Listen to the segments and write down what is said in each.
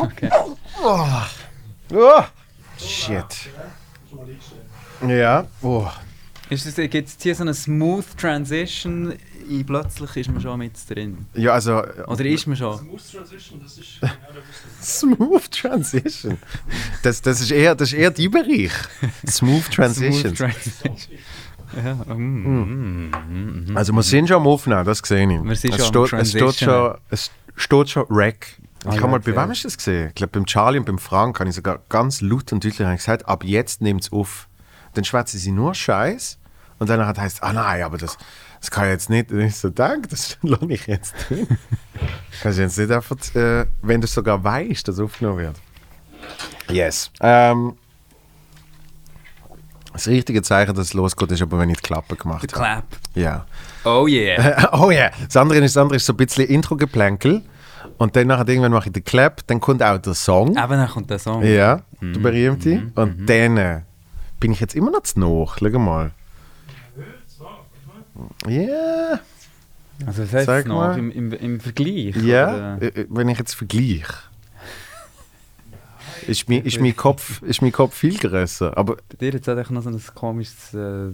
Okay. Oh. Oh. Shit. Ja. Oh. Ist es, gibt es hier so eine smooth Transition? I- Plötzlich ist man schon mit drin. Ja, also. Oder ist man schon? Smooth Transition, das ist genau der Business. Smooth Transition. Das, das, ist eher, das ist eher dein Bereich. Smooth Transitions. Smooth Transition. ja, mm, mm, mm, mm. Also wir sind schon am Aufnehmen, das sehe ich. Wir sind es, schon am steht, es, steht schon, es steht schon Rack. Ah, ich ja, habe mal, bei wem hast du das gesehen? Ich glaube, beim Charlie und beim Frank habe ich sogar ganz laut und deutlich gesagt, ab jetzt nimmt es auf. Dann schwätzen sie nur Scheiß und dann hat heißt, ah nein, aber das, das kann ich jetzt nicht. Und ich so, danke, das lasse ich jetzt drin. Kannst du jetzt nicht einfach, äh, wenn du sogar weißt, dass aufgenommen wird. Yes. Ähm, das richtige Zeichen, dass es losgeht, ist aber, wenn ich die Klappe gemacht habe. Clap. Ja. Oh yeah. oh ja, das andere ist, das andere ist so ein bisschen Intro-Geplänkel. Und dann nachher irgendwann mache ich den Clap, dann kommt auch der Song. Eben, dann kommt der Song. Ja, der berühmte. Und dann äh, bin ich jetzt immer noch zu noch. Schau mal. Ja, Also was heißt Sag noch? mal. Im, im, Im Vergleich? ja. oder? äh, Wenn ich jetzt vergleiche. Ist mein, ist, mein Kopf, ist mein Kopf viel größer. Aber, Bei dir jetzt hat echt noch so ein komisches äh,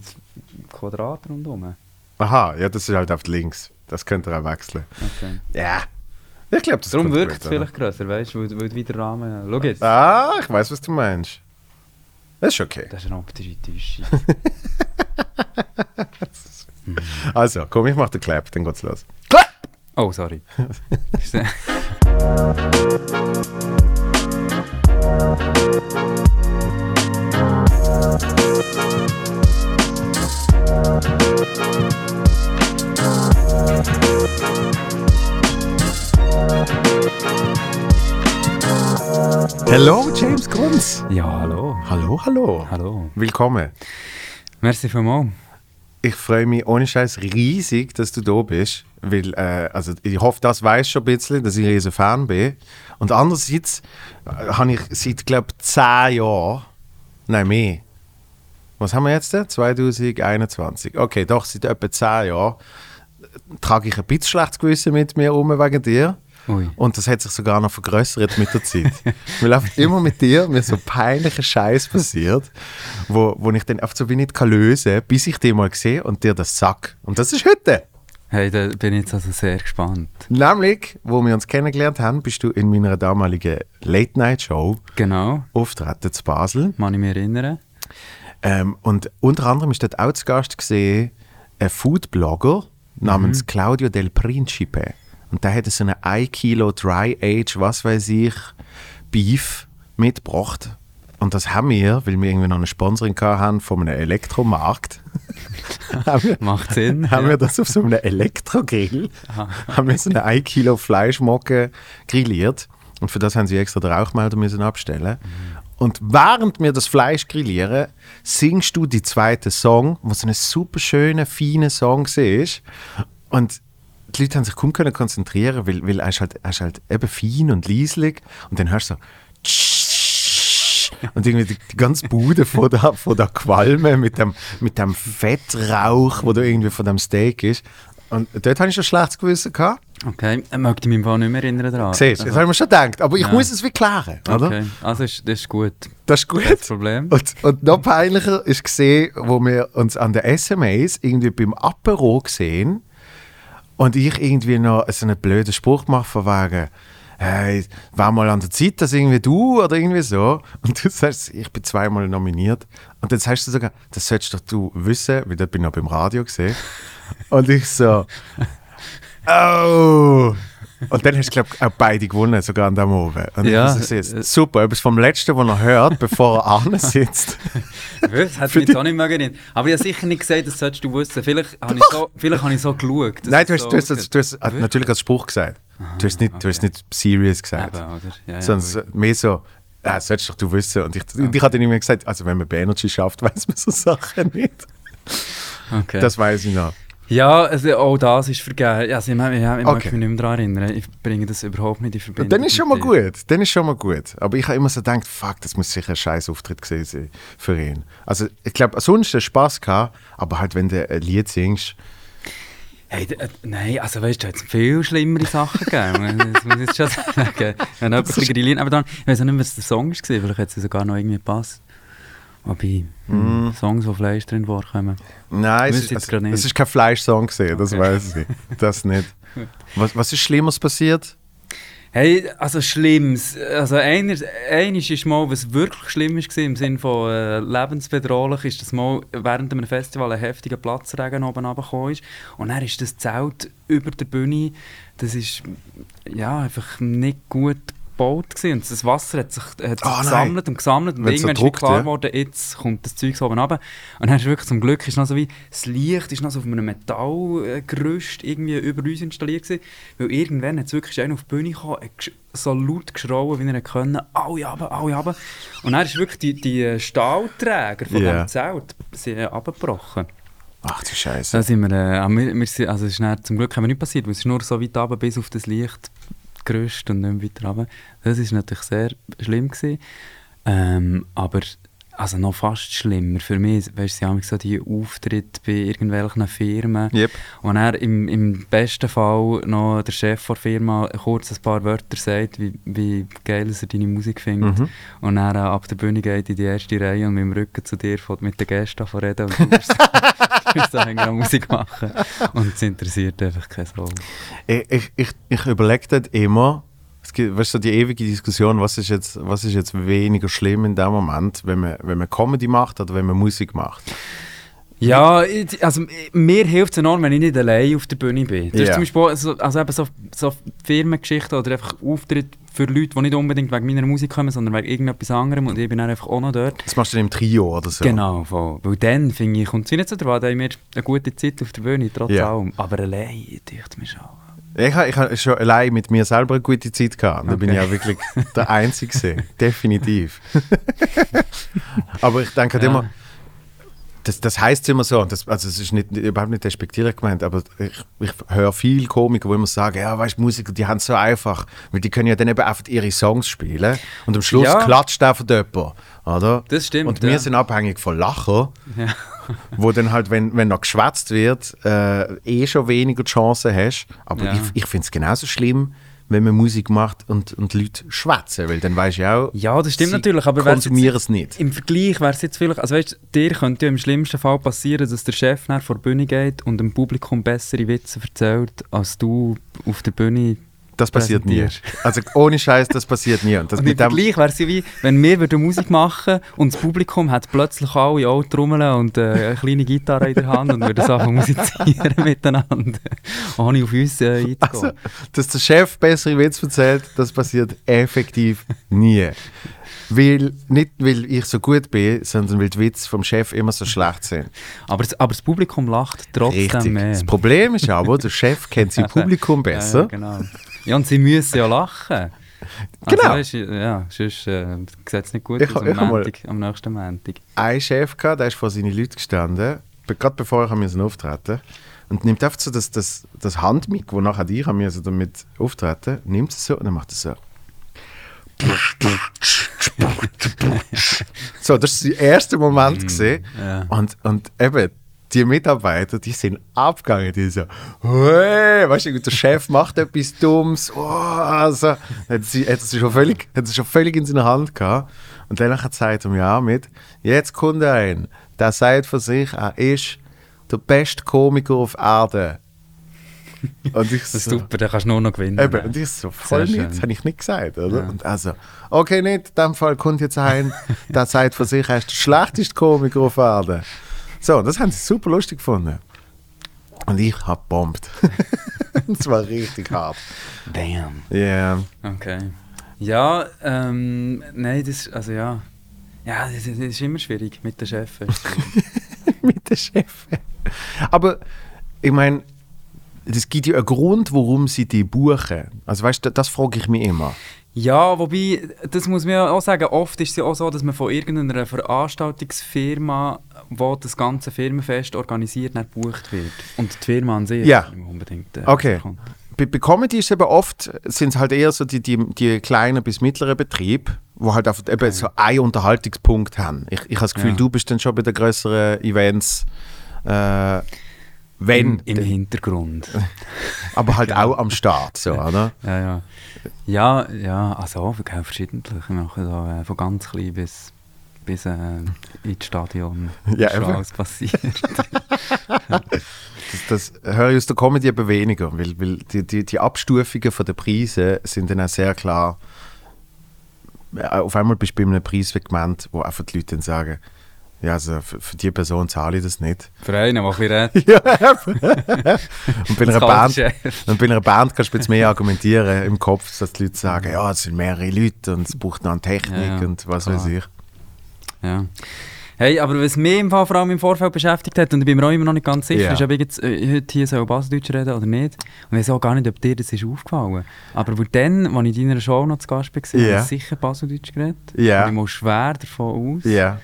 Quadrat rundherum. aha, ja, das ist halt auf links. Das könnt ihr auch wechseln. Okay. Ja. Ich glaube, das Darum wirkt es oder? vielleicht grösser, weißt du, weil, weil du wieder Rahmen. Schau jetzt. Ah, ich weiß, was du meinst. Das ist okay. Das ist eine optische Täuschung. Also, komm, ich mach den Clap, dann geht's los. Oh, sorry. Hello, James Grunz. ja, hallo. Hallo, hallo. Hallo. Willkommen. Merci vielmals. Ich freue mich ohne Scheiß riesig, dass du da bist. Weil, äh, also ich hoffe, das weißt schon ein bisschen, dass ich ein riesen Fan bin. Und andererseits äh, habe ich seit, glaube ich, zehn Jahren, nein, mehr. Was haben wir jetzt? denn? 2021. Okay, doch, seit etwa zehn Jahren äh, trage ich ein bisschen schlechtes Gewissen mit mir um wegen dir. Ui. Und das hat sich sogar noch vergrößert mit der Zeit. Weil einfach immer mit dir mir so peinlicher Scheiß passiert, wo, wo ich dann einfach so wie nicht kann lösen bis ich dich mal sehe und dir das sag. Und das ist heute. Hey, da bin ich jetzt also sehr gespannt. Nämlich, wo wir uns kennengelernt haben, bist du in meiner damaligen Late-Night-Show Genau, auftreten zu Basel. kann ich mich erinnern. Ähm, und unter anderem ist dort auch zu Gast gesehen ein Foodblogger namens Claudio Del Principe. Und der hat so eine 1 Kilo Dry Age, was weiß ich, Beef mitgebracht. Und das haben wir, weil wir irgendwie noch eine Sponsoring gehabt haben von einem Elektromarkt. haben, wir, Macht Sinn. haben ja. wir das auf so einem Elektrogrill, haben wir so eine 1 Kilo Fleischmocke grilliert. Und für das haben sie extra den Rauchmelder müssen abstellen. Und während wir das Fleisch grillieren, singst du die zweite Song, was so ein super schöner, feiner Song ist. Und die Leute haben sich kaum können konzentrieren, weil, weil er, ist halt, er ist halt eben fein und leislich. Und dann hörst du so und irgendwie die, die ganze Bude von der, von der Qualme mit dem, mit dem Fettrauch, wo da irgendwie von dem Steak ist. Und dort habe ich schon schlechtes Gewissen gehabt. Okay, ich möchte mich im Fall nicht mehr erinnern daran. Siehst du, das habe ich mir schon gedacht. Aber ich Ja. muss es wie klären, oder? Okay, also ist, das ist gut. Das ist gut. Das Problem. Und, und noch peinlicher ist gesehen, wo wir uns an der SMAs irgendwie beim Apero gesehen und ich irgendwie noch so einen blöden Spruch mache von wegen, hey, war mal an der Zeit, dass irgendwie du oder irgendwie so. Und du sagst, ich bin zweimal nominiert. Und dann sagst du sogar, das solltest doch du wissen, weil dort bin ich noch beim Radio gesehen. Und ich so, oh. Und dann hast du, glaube ich, auch beide gewonnen, sogar an dem Oben. Und Ja, äh, jetzt, super, etwas vom Letzten, was er hört, bevor er ane sitzt. Das hat mich jetzt auch nicht mehr erinnert. Aber ich habe sicher nicht gesagt, das solltest du wissen. Vielleicht habe ich so, vielleicht habe ich so geschaut. Nein, es du hast, so du hast, du hast, Wirklich? natürlich als Spruch gesagt. Du hast nicht, du hast nicht serious gesagt. Eben, oder? Ja, ja, sondern so- mehr so, ja, das solltest doch du wissen. Und ich, und ich hatte immer gesagt, also wenn man bei Energy schafft, weiß man so Sachen nicht. okay. Das weiß ich noch. Ja, also auch das ist vergeben. Also, ich, ich, ich, Okay. mag mich nicht mehr daran erinnern. Ich bringe das überhaupt nicht in Verbindung. Dann ist schon mal dir. gut. Dann ist schon mal gut. Aber ich habe immer so gedacht, fuck, das muss sicher ein scheiß Auftritt gewesen sein für ihn. Also ich glaube, sonst hast du Spaß gehabt, aber halt, wenn du ein Lied singst, Hey, äh, nein, also weißt du, da hat es viel schlimmere Sachen gegeben. das muss ich jetzt schon sagen. Wenn jemand ein bisschen grilliert, aber dann, ich weiß auch nicht mehr, was der Song war, vielleicht hat es sogar noch irgendwie gepasst. Wobei, Mm. Songs, wo Fleisch drin vorkommen. Nein, es ist, also, es ist kein Fleischsong gesehen, das Okay. weiß ich. Das nicht. Was, was ist Schlimmeres passiert? Hey, also Schlimmes. Also einer, eines ist mal, was wirklich schlimm war, im Sinne von äh, lebensbedrohlich, ist, dass mal während einem Festival ein heftiger Platzregen oben runtergekommen ist. Und dann ist das Zelt über der Bühne, das ist ja, einfach nicht gut gebaut gewesen. Und das Wasser hat sich, hat sich nein. gesammelt und gesammelt. Und Wenn's so irgendwann ist druckt, mir klar ja. geworden, jetzt kommt das Zeug oben runter. Und dann ist wirklich zum Glück ist noch so wie, das Licht ist noch so auf einem Metallgerüst irgendwie über uns installiert gewesen. Weil irgendwann hat es wirklich einer auf die Bühne gekommen, so laut geschrauen, wie er können, alle runter, alle runter. Und dann ist wirklich die, die Stahlträger von Ja. dem Zelt sind abgebrochen. Ach du Scheiße. Da sind wir, äh, wir, wir sind, also ist dann, zum Glück haben wir nicht passiert, weil es ist nur so weit runter bis auf das Licht gerüstet und nicht mehr weiter runter. Das ist natürlich sehr schlimm. Ähm, aber also noch fast schlimmer für mich, weißt du, sie haben so die Auftritte bei irgendwelchen Firmen Yep. und er im, im besten Fall noch der Chef der Firma kurz ein paar Wörter sagt, wie, wie geil er deine Musik findet. Mhm. Und dann äh, ab der Bühne geht in die erste Reihe und mit dem Rücken zu dir fährt mit den Gästen an reden und du musst eigentlich Musik machen. Und es interessiert einfach keine Sau. Ich, ich, ich, ich überlege dort immer, es gibt weißt du, die ewige Diskussion, was ist, jetzt, was ist jetzt weniger schlimm in dem Moment, wenn man, wenn man Comedy macht oder wenn man Musik macht. Ja, ich- also ich- mir hilft es enorm, wenn ich nicht allein auf der Bühne bin. Das ist Ja. zum Beispiel so, also eben so, so Firmengeschichten oder einfach Auftritte für Leute, die nicht unbedingt wegen meiner Musik kommen, sondern wegen irgendetwas anderem und ich bin dann einfach auch noch dort. Das machst du dann im Trio oder so. Genau, voll. weil dann finde ich, kommt es nicht so drauf, da haben wir eine gute Zeit auf der Bühne, trotz Ja. allem. Aber allein, deucht mir schon. Ich habe ich ha schon allein mit mir selber eine gute Zeit gehabt. Da bin ich Okay. auch wirklich der Einzige. Definitiv. Aber ich denke Ja. immer, das, das heisst immer so, das, also es ist nicht, überhaupt nicht despektierlich gemeint, aber ich, ich höre viel Komiker, die immer sagen, ja, weißt du, Musiker, die haben es so einfach, weil die können ja dann eben einfach ihre Songs spielen und am Schluss Ja. klatscht einfach jemand, oder? Das stimmt, Und wir ja. sind abhängig von Lachen, Ja. Wo dann halt, wenn, wenn noch geschwätzt wird, äh, eh schon weniger Chancen hast. Aber Ja. ich, ich finde es genauso schlimm, wenn man Musik macht und, und Leute schwätzen, weil dann weißt du ja auch, Ja, das stimmt natürlich, aber konsumieren es nicht. Im Vergleich wäre es jetzt vielleicht, also weißt, dir könnte ja im schlimmsten Fall passieren, dass der Chef nach vor die Bühne geht und dem Publikum bessere Witze erzählt, als du auf der Bühne Das passiert nie. Also ohne Scheiß, das passiert nie. Und das Und mit dem, Vergleich wäre es ja wie, wenn wir würden Musik machen und das Publikum hat plötzlich alle auch Trommeln und äh, eine kleine Gitarre in der Hand und würden einfach musizieren miteinander, ohne auf uns äh, einzugehen. also, dass der Chef bessere Witze erzählt, das passiert effektiv nie. Weil, nicht weil ich so gut bin, sondern weil die Witze vom Chef immer so schlecht sind. aber, das, aber das Publikum lacht trotzdem Richtig. mehr. Das Problem ist aber, der Chef kennt sein Publikum besser. Ja, genau. Ja, und sie müssen ja lachen. Genau. Also, ja, sonst äh, sieht es nicht gut Ich- aus ich am, mal- Montag, am nächsten Montag. einen Chef gehabt, der ist vor seinen Leuten gestanden, gerade bevor ich musste auftreten und nimmt einfach so das, das, das Handmic, wo nachher ich musste damit auftreten, nimmt es so und dann macht es so. so, das war der erste Moment gesehen ja. und, und eben die Mitarbeiter, die sind abgegangen, die so, hey, weißt du, der Chef macht etwas Dummes, oh, also, hat sie, hat sie schon völlig, hat sie schon völlig in seiner Hand gehabt. Und dann sagt er mir auch mit, jetzt kommt ein, der sagt von sich, er ist der beste Komiker auf Erde. Und ich Das ist so, super, dann kannst du nur noch gewinnen. Eben, und ich so, voll Sehr nicht, das habe ich nicht gesagt, oder? Ja. Und also, okay, nicht, in dem Fall kommt jetzt ein, der sagt von sich, er ist der schlechteste Komiker auf Erden. So, das haben sie super lustig gefunden. Und ich habe bombt. das war richtig hart. Bam. Ja, Okay. Ja, ähm, nein, das, also ja. Ja, das, das ist immer schwierig mit den Chefs. mit dem Chef. Aber ich meine, es gibt ja einen Grund, warum sie die buchen. Also weißt du, das frage ich mich immer. Ja, wobei, das muss man ja auch sagen, oft ist es ja auch so, dass man von irgendeiner Veranstaltungsfirma, die das ganze Firmenfest organisiert, nicht gebucht wird. Und die Firma an sich Ja. nicht unbedingt. Äh, Okay. kommt. Bei, bei Comedy ist es eben oft, sind es halt eher so die, die, die kleinen bis mittleren Betriebe, wo halt einfach eben so einen Unterhaltungspunkt haben. Ich, ich habe das Gefühl, Ja. du bist dann schon bei den größeren Events. Äh, Wenn, Im, im Hintergrund. aber halt auch am Start, so, oder? Ja, ja. Ja, ja, also gell, verschiedentlich. Wir machen da äh, von ganz klein bis, bis äh, ins Stadion. Ja, schon alles passiert. Das, das höre ich aus der Comedy eben weniger, weil, weil die, die, die Abstufungen von den Preisen sind dann auch sehr klar. Ja, Auf einmal bist du bei einem Preissegment, wo einfach die Leute dann sagen, ja, also für, für die Person zahle ich das nicht. Für einen, der ein bisschen redet. Ja, und bei einer, Band, und bei einer Band kannst du jetzt mehr argumentieren im Kopf, dass die Leute sagen, ja, es sind mehrere Leute und es braucht noch eine Technik ja, und was klar. weiß ich. Ja. Hey, aber was mich im Fall vor allem im Vorfeld beschäftigt hat, und ich bin mir auch immer noch nicht ganz sicher, Ja. ist, ob ich jetzt äh, heute hier so Baseldeutsch reden oder nicht. Und ich weiß auch gar nicht, ob dir das ist aufgefallen. Aber wo dann, als ich in deiner Show noch zu Gast war, Ja. habe ich sicher Baseldeutsch geredet. Ja. Und ich muss schwer davon aus. Ja.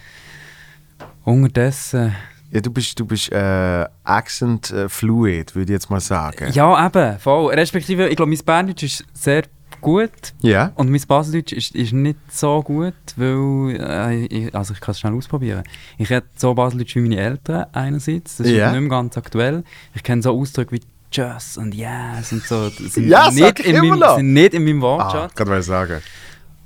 Unterdessen... Ja, du bist, du bist äh, accent äh, fluid, würde ich jetzt mal sagen. Ja, eben, voll. Respektive, ich glaube, mein Berndeutsch ist sehr gut. Ja. Und mein Baseldeutsch ist, ist nicht so gut, weil, äh, ich, also ich kann es schnell ausprobieren. Ich rede so Baseldeutsch wie meine Eltern einerseits, das ist Ja. nicht mehr ganz aktuell. Ich kenne so Ausdrücke wie Tschüss und Yes und so. Sind, Ja, nicht ich in meinem, noch. sind nicht in meinem Ah, Wortschatz. kann man sagen.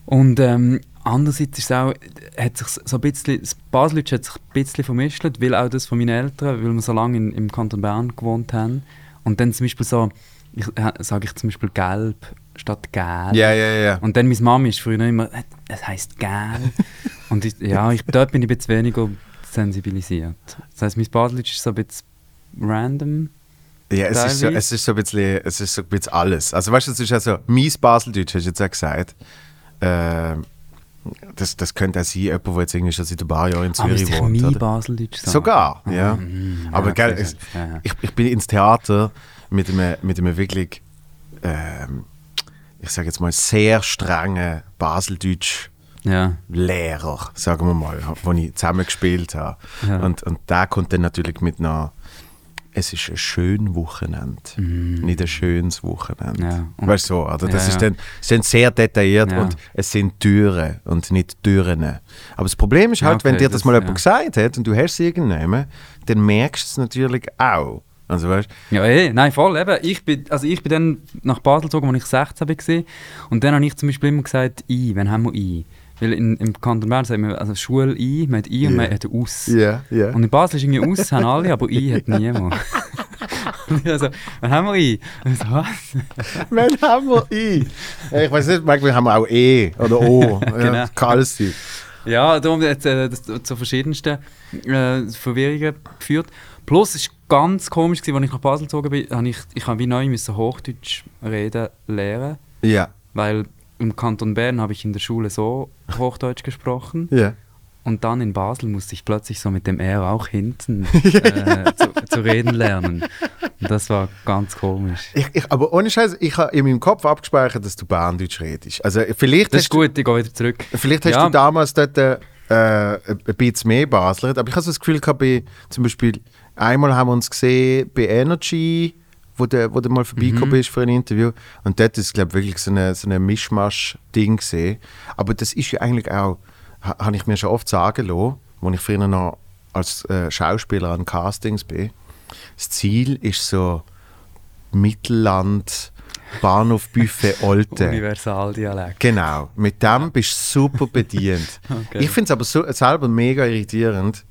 Und ähm, andererseits ist es auch, hat sich so ein bisschen, das Baseldeutsch hat sich ein bisschen vermischt, weil auch das von meinen Eltern, weil wir so lange in, im Kanton Bern gewohnt haben. Und dann zum Beispiel so, ich, sage ich zum Beispiel gelb statt gelb. Ja, ja, ja. Und dann meine Mami ist früher immer, «Äh, es heisst gel. und ich, ja, ich, dort bin ich ein bisschen weniger sensibilisiert. Das heisst, mein Baseldeutsch ist so ein bisschen random. Ja, es ist, so, es ist so ein bisschen, es ist so ein bisschen alles. Also weißt du, es ist also, mies Baseldeutsch, hast du jetzt auch gesagt. Ähm, das, das könnte auch sein, jemand, der jetzt irgendwie schon seit ein paar Jahren in Aber Zürich ich wohnt. mein? Baseldeutsch sagen? Sogar, ja. Mhm, Aber ja, gell, ja, ja. ich, ich bin ins Theater mit einem, mit einem wirklich, ähm, ich sage jetzt mal, sehr strengen Baseldeutsch Ja. Lehrer, sagen wir mal, wo ich zusammen gespielt habe. Ja. Und, und der kommt dann natürlich mit einer es ist ein schönes Wochenende, nicht ein schönes Wochenende. Ja. Und- Weißt du, so, oder? Das Ja, ist, dann, dann sehr detailliert und es sind Türen und nicht Türen. Aber das Problem ist halt, wenn okay, dir das, das- mal jemand gesagt hat und du hast es irgendwann, dann merkst du es natürlich auch. Also weißt Ja, eh, nein, voll, eben. Ich bin, also ich bin dann nach Basel gezogen, als ich 16 war. Und dann habe ich zum Beispiel immer gesagt, «I», «Wann haben wir «I»? Weil in, im Kanton Bern sagen wir, also Schule «I», man hat «I» und Ja. man hat «Aus». Ja, ja. Und in Basel ist irgendwie «Aus», haben alle, aber «I» hat niemand. und ich also, «Wann haben wir «I?» Und so, «Was?» Wann haben wir I? Ich weiß nicht, manchmal haben wir auch E oder O. Genau. ja. Ja, darum hat äh, das zu verschiedensten äh, Verwirrungen geführt. Plus, es war ganz komisch, gewesen, als ich nach Basel gezogen bin, habe ich, ich habe wie neu müssen Hochdeutsch reden lernen Ja, Weil im Kanton Bern habe ich in der Schule so Hochdeutsch gesprochen ja. und dann in Basel musste ich plötzlich so mit dem R auch hinten äh, zu, zu reden lernen. Und das war ganz komisch. Ich, ich, aber ohne Scheiß, ich habe in meinem Kopf abgespeichert, dass du Berndeutsch redest. Also vielleicht Das ist gut, ich gehe wieder zurück. Du, vielleicht hast Ja. du damals dort äh, ein bisschen mehr Basler, aber ich habe so das Gefühl gehabt, bei, zum Beispiel einmal haben wir uns gesehen bei Energy, wo du, wo du mal vorbeigekommen Mhm. bist für ein Interview und dort ist glaube wirklich so eine, so eine Mischmasch-Ding gesehen. Aber das ist ja eigentlich auch, ha, habe ich mir schon oft sagen lassen, als ich früher noch als äh, Schauspieler an Castings bin. Das Ziel ist so Mittelland, Bahnhof Buffet Olten. Universaldialekt. Genau, mit dem bist du super bedient. Okay. Ich finde es aber so, selber mega irritierend,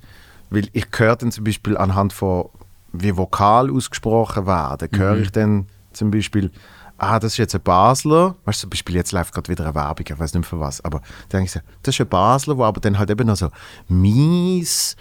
weil ich höre dann zum Beispiel anhand von, wie Vokal ausgesprochen werden, höre Mhm. ich dann zum Beispiel, ah, das ist jetzt ein Basler, weißt du, zum Beispiel jetzt läuft gerade wieder eine Werbung, ich weiß nicht mehr für was, aber dann denke ich so, das ist ein Basler, wo aber dann halt eben noch so mies,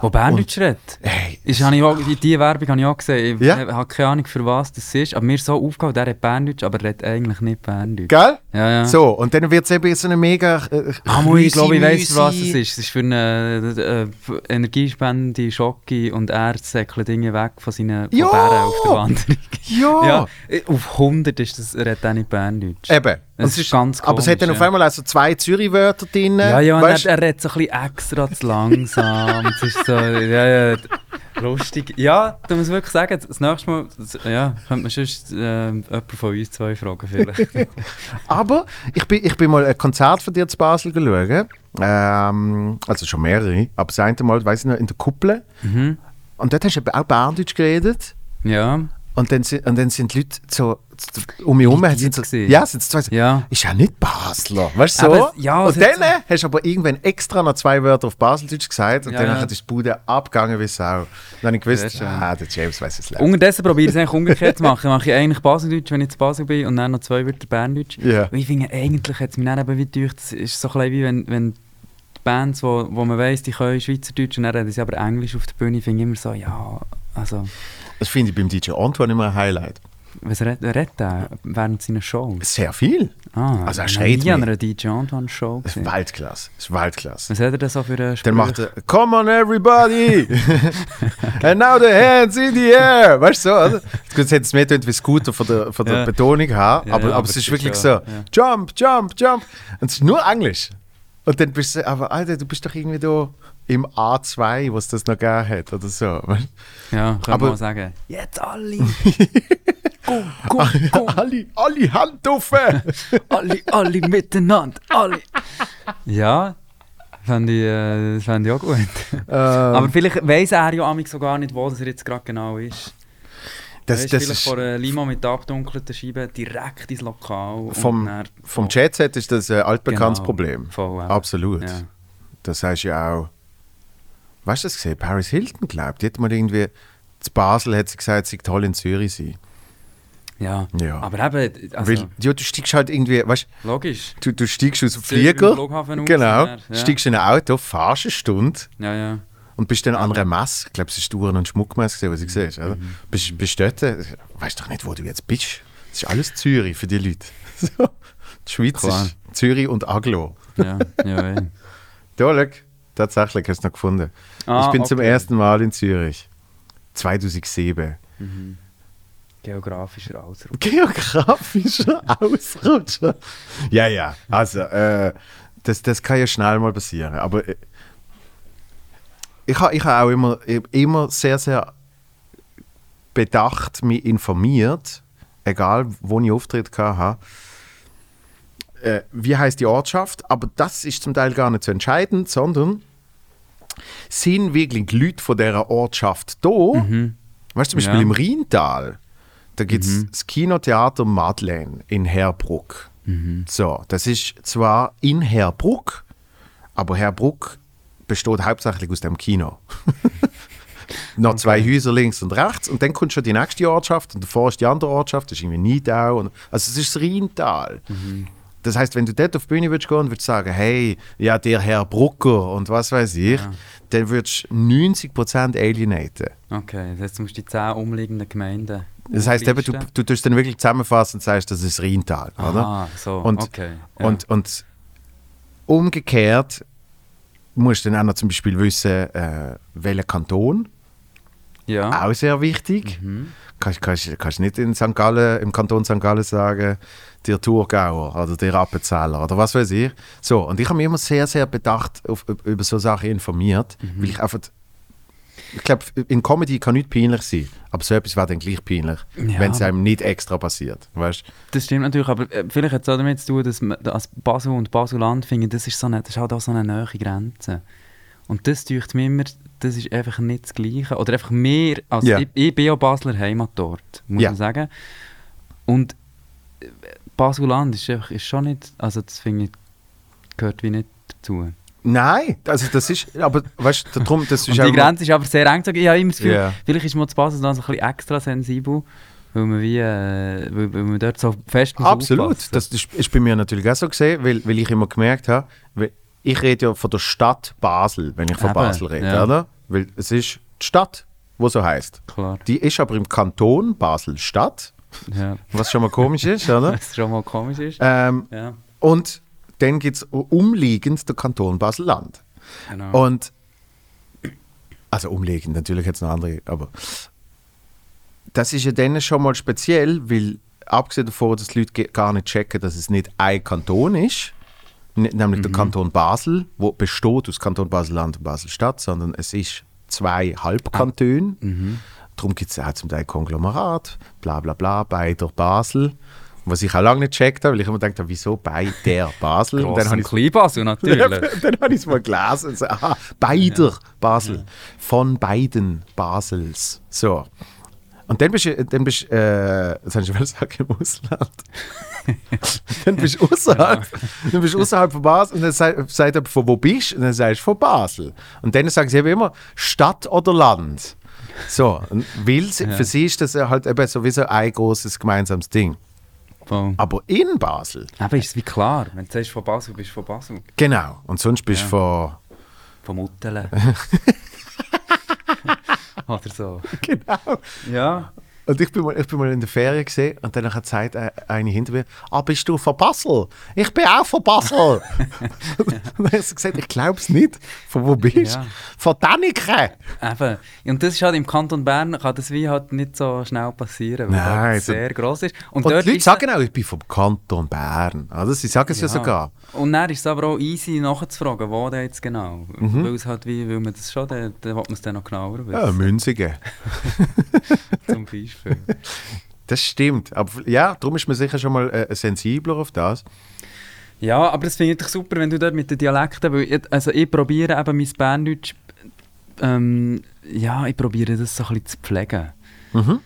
Wo Berndeutsch redet. hey, Ist, habe ich auch, die, Werbung habe ich auch gesehen. Ich Ja. habe keine Ahnung, für was das ist. Aber mir ist so aufgefallen, der hat Berndeutsch, aber er redet eigentlich nicht Berndeutsch. gell? Ja, ja. So, und dann wird es eben so eine mega äh, Ah, ich glaube, ich weiss, für was es ist. Es ist für eine äh, für Energiespende, Schocke und er säckelt Dinge weg von seinen! Bären auf der Wanderung. Ja! Ja, auf 100 ist das, er auch nicht Berndeutsch. Eben. Es ist ganz Aber es hat dann komisch, auf ja. einmal also zwei Zürich-Wörter drin. Ja, ja, und weißt, er, er redet so ein bisschen extra zu langsam. es ist so, ja, ja, lustig. Ja, du musst wirklich sagen, das nächste Mal, ja, könnte man sonst äh, jemanden von uns zwei fragen vielleicht. Aber ich bin, ich bin mal ein Konzert von dir zu Basel geschaut. Ähm, also schon mehrere. Aber das eine Mal, weiß ich noch, in der Kuppel. mhm. Und dort hast du eben auch Berndeutsch geredet. Ja. Und dann, sind- und dann sind die Leute so so um mich herum. Sind so, ja, sind so zwei, Ja. ist ja nicht Basler. Weißt du so? Aber, ja, und dann hat hast du aber irgendwann extra noch zwei Wörter auf Baseldeutsch gesagt und Ja, dann ja. ist die Bude abgegangen wie Sau. Dann habe ich gewusst, schön. ah, der James weiß es leider. Unterdessen probiere ich es eigentlich umgekehrt zu machen. Mache ich eigentlich Baseldeutsch, wenn ich zu Basel bin, und dann noch zwei Wörter Berndeutsch. Ja. Und ich finde, eigentlich hat es mich dann eben wie das ist so ein bisschen wie wenn, wenn die Bands, wo, wo man weiss, die können Schweizerdeutsch und dann reden sie aber Englisch auf der Bühne, finde ich immer so, ja, also, Das finde ich beim DJ Antoine immer ein Highlight. was redet redet der während seiner Shows? Sehr viel. Ah, Also er schreit nie an einer DJ Antoine Show Das ist. Weltklasse. Das ist Weltklasse. Was hat er denn so für einen Dann macht er, come on everybody! And now the hands in the air! Weißt du so, oder? Jetzt mehr tönt wie Scooter von der, von der Ja. Betonung haben, Ja, aber, ja, aber es ist wirklich so, ja. jump, jump, jump. Und es ist nur Englisch. Und dann bist du, aber Alter, du bist doch irgendwie da im A2, was das noch gegeben hat oder so. weißt? Ja, kann Aber- man auch sagen. Jetzt alle! go, go, go! alle, alle Hand auf! alle, alle miteinander, alle. Ja, fand ich, äh, fand ich auch gut. Aber Aber vielleicht weiss er ja so gar nicht, wo das er jetzt gerade genau ist. das, Weisst, das vielleicht ist, vor einer Limo mit abdunkelten Scheiben direkt ins Lokal. vom, dann- vom Jet-Set ist das ein altbekanntes Genau, Problem. Voll, ja. Absolut. Ja. Das heißt ja auch, weißt du das gesehen? Paris Hilton glaubt, die hat mal irgendwie, zu Basel hat sie gesagt, sie toll in Zürich sein. Ja. Ja. aber eben, also, Weil ja, du steigst halt irgendwie, weißt logisch. du, du steigst aus dem Flieger, aus, genau, ja. steigst in ein Auto, fahrst eine Stunde Ja, ja. und bist dann an einer Messe, ich glaube, es ist Uhren- und Schmuckmesse, was ich gesehen habe? Mhm. Bist, bist dort, äh, weißt doch nicht, wo du jetzt bist. Das ist alles Zürich für die Leute. Die Schweiz Klar. ist Zürich und Aglo. ja, ja, ja. Da, schau, tatsächlich, hast du es noch gefunden. Ah, ich bin zum okay. ersten Mal in Zürich. 2007. Geografischer Ausdruck. Geografischer Ausrutscher. Ja, ja. Also, äh, das, das kann ja schnell mal passieren. Aber äh, ich habe ich ha auch immer, immer sehr, sehr bedacht mich informiert, egal wo ich Auftritt hatte. Äh, wie heißt die Ortschaft? Aber das ist zum Teil gar nicht so entscheidend, sondern sind wirklich Leute von dieser Ortschaft da? Weißt du, zum Beispiel Ja. im Rheintal, da gibt es das Kinotheater Madeleine in Herbruck. So, das ist zwar in Herbruck, aber Herbruck besteht hauptsächlich aus dem Kino. Noch zwei Häuser links und rechts und dann kommt schon die nächste Ortschaft und davor ist die andere Ortschaft, das ist irgendwie Niedau. Und, also es ist das Rheintal. Das heißt, wenn du dort auf die Bühne würdest gehen und würdest sagen, hey, ja, der Herr Brucker und was weiß ich, dann würdest du 90% alienaten. Okay, das heißt, du musst die zehn umliegenden Gemeinden. Das heißt eben, du, du tust dann wirklich zusammenfassen und sagst, das ist Rheintal, oder? Aha, so, Und, okay. Ja. und, und umgekehrt musst du dann auch noch zum Beispiel wissen, äh, welcher Kanton, ja. auch sehr wichtig. Mhm. Kannst, kannst, kannst nicht in St. Gallen, im Kanton St. Gallen sagen, der Thurgauer oder der Appenzeller oder was weiß ich. So, und ich habe mich immer sehr, sehr bedacht auf, über so Sachen informiert, Mhm. weil ich einfach, ich glaube, in Comedy kann nicht peinlich sein, aber so etwas wäre dann gleich peinlich, Ja. wenn es einem nicht extra passiert, weißt Das stimmt natürlich, aber äh, vielleicht hat es auch damit zu tun, dass man, als Basel und Baseland finden, das ist, so eine, das ist halt auch so eine nahe Grenze. Und das täuscht mir immer, das ist einfach nicht das Gleiche. Oder einfach mehr, als Ja. ich, ich bin ja Basler Heimat dort, muss Ja. man sagen. Und Baseland ist, einfach, ist schon nicht, also das finde ich, gehört wie nicht dazu. Nein, also das ist, aber weißt du, darum, das ist die Grenze ist aber sehr eng. zu- Ich habe immer das Gefühl, Ja. vielleicht ist man zu Basel dann so ein bisschen extra sensibel, weil man, wie, äh, weil, weil man dort so fest muss Absolut, aufpassen. das ist, ist bei mir natürlich auch so gesehen, weil, weil ich immer gemerkt habe, ich rede ja von der Stadt Basel, wenn ich von Eben, Basel rede, ja. oder? Weil es ist die Stadt, wo so heißt. Klar, Die ist aber im Kanton Basel-Stadt, ja. was schon mal komisch ist, oder? Was schon mal komisch ist. Ähm, Ja, und dann gibt es umliegend der Kanton Basel-Land. genau. Und also umliegend, natürlich jetzt noch andere, aber das ist ja dann schon mal speziell, weil abgesehen davon, dass die Leute gar nicht checken, dass es nicht ein Kanton ist, nämlich der Kanton Basel, wo besteht aus Kanton Basel-Land und Basel-Stadt, sondern es ist zwei Halbkantone. Darum gibt es auch zum Teil Konglomerat, bla bla bla, bei der Basel. Was ich auch lange nicht gecheckt habe, weil ich immer gedacht habe, wieso bei der Basel? Und dann habe ich Kleinbasel natürlich. dann habe ich es mal gelesen und so, aha, beider Basel. Von beiden Basels. So. Und dann bist du, dann bist, äh, das habe ich schon sagen, im Ausland. dann bist du außerhalb, dann bist du außerhalb von Basel und dann sagt er, von wo bist du? Und dann sagst du, von Basel. Und dann sagen sie eben immer, Stadt oder Land. So, weil sie, für sie ist das halt eben sowieso ein großes gemeinsames Ding. Voll. Aber in Basel, Aber ist wie klar, wenn du sagst von Basel, bist du von Basel. genau. Und sonst bist du von Vom Muttele. Oder so. Genau. Ja. Und ich bin mal, ich bin mal in der Ferien gesehen und dann hat gesagt äh, eine hinter mir, ah, bist du von Basel? Ich bin auch von Basel. und dann hat sie gesagt, ich glaube es nicht. Von wo bist du? Ja. Von Däniken. Eben. Und das ist halt im Kanton Bern, kann das wie halt nicht so schnell passieren, weil Nein, es so- sehr gross ist. Und, Und dort die Leute sagen auch, ich bin vom Kanton Bern. Also sie sagen es ja, sogar. Und dann ist es aber auch easy nachzufragen, wo der jetzt genau. Mhm. Weil es halt wie, weil man das schon, dann, dann will man es dann noch genauer wissen. Ja, Münzigen. Zum Beispiel. Das stimmt. Aber ja, darum ist man sicher schon mal äh, sensibler auf das. Ja, aber das finde ich super, wenn du dort mit den Dialekten, weil ich, also ich probiere eben mein Berndeutsch, ähm, ja, ich probiere das so ein bisschen zu pflegen. Mhm.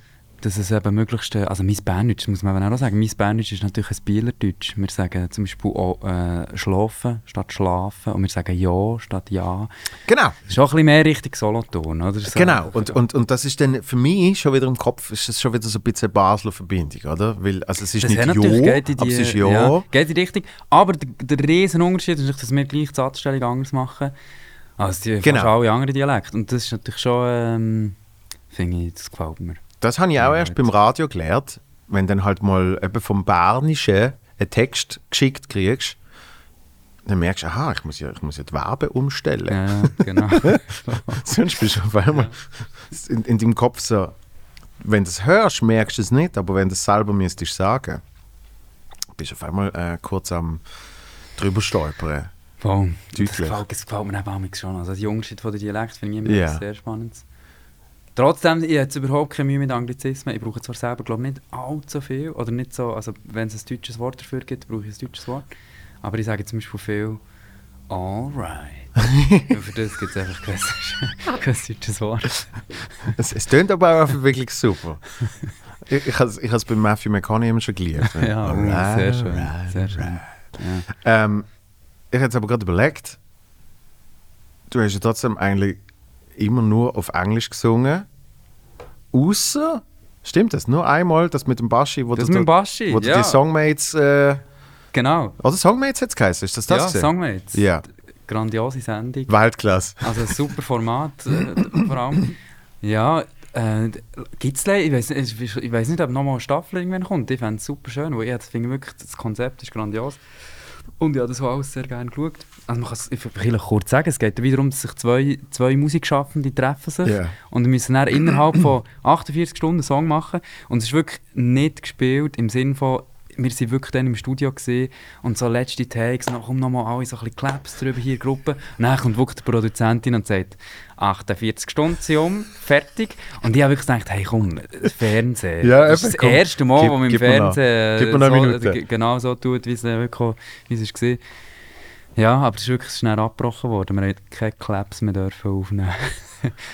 Dass es eben möglichst, äh, also mein Berndeutsch, muss man eben auch sagen, mein Berndeutsch ist natürlich ein Bielerdeutsch. Wir sagen zum Beispiel auch, äh, schlafen statt schlafen und wir sagen ja statt ja. Genau. Das ist auch ein bisschen mehr Richtung Solothurn, oder? So. Genau, und, und, und das ist dann für mich schon wieder im Kopf, ist das schon wieder so ein bisschen eine Basler Verbindung, oder? Weil, also es ist Das nicht ja, die, aber es ist ja. geht in die Richtung. Aber der, der riesen Unterschied ist, dass wir gleich die Satzstellung anders machen als die Genau. fast alle anderen Dialekte. Und das ist natürlich schon, ähm, finde ich, das gefällt mir. Das habe ich auch Ja, erst beim Radio gelernt, wenn dann halt mal eben vom Bernischen einen Text geschickt kriegst, dann merkst du, aha, ich muss ja, ich muss ja die Verben umstellen. Ja, ja, genau. Sonst bist du auf einmal in, in deinem Kopf so, wenn du es hörst, merkst du es nicht, aber wenn du es selber müsstest sagen, bist du auf einmal äh, kurz am drüber stolpern. Das Deutlich. gefällt, das gefällt mir auch schon. Also die Unterschied von den Dialekten finde ich immer Ja. sehr spannend. Trotzdem, ich habe überhaupt keine Mühe mit Anglizismen. Ich brauche zwar selber, glaube ich, nicht allzu viel. Oder nicht so, also wenn es ein deutsches Wort dafür gibt, brauche ich ein deutsches Wort. Aber ich sage zum Beispiel viel «Alright». Für das gibt es einfach kein, kein deutsches Wort. Es, es tönt aber auch einfach wirklich super. Ich, ich habe es ich has bei Matthew McConaughey immer schon geliebt. Ja, Alright, sehr schön. alright, Sehr schön. alright. Ja. Ähm, ich habe jetzt aber gerade überlegt, du hast ja trotzdem eigentlich immer nur auf Englisch gesungen. Außer, stimmt das? Nur einmal, das mit dem Baschi, wo Das du, mit dem Baschi, wo ja. die Songmates, äh, Genau. oder Songmates hat es geheißen, ist das das? ja, gewesen? Songmates. Ja, Grandiose Sendung. Weltklasse. Also ein super Format, äh, vor allem. Ja, äh, gibt es ich weiß ich, ich weiss nicht, ob nochmal eine Staffel irgendwann kommt. Ich fände es super schön, weil ich das finde wirklich, das Konzept ist grandios. Und ich habe das auch alles sehr gerne geschaut. Also man kann es ich will vielleicht kurz sagen, es geht wiederum, dass sich zwei, zwei Musikschaffende treffen sich Ja. und müssen dann innerhalb von 48 Stunden einen Song machen. Und es ist wirklich nicht gespielt im Sinne von, wir waren wirklich dann im Studio gesehen und so letzte Takes, dann kommen nochmal alle so ein bisschen Claps drüber hier, Gruppe. Und dann kommt wirklich die Produzentin und sagt, 48 Stunden sind um, fertig. Und ich habe wirklich gedacht, hey komm, Fernsehen. Ja, das ist das komm. erste Mal, Gib- wo man im. Fernsehen so, genau so tut, wie es äh, wirklich wie es war. Ja, aber es ist wirklich schnell abgebrochen worden. Wir haben keine Claps mehr dürfen aufnehmen.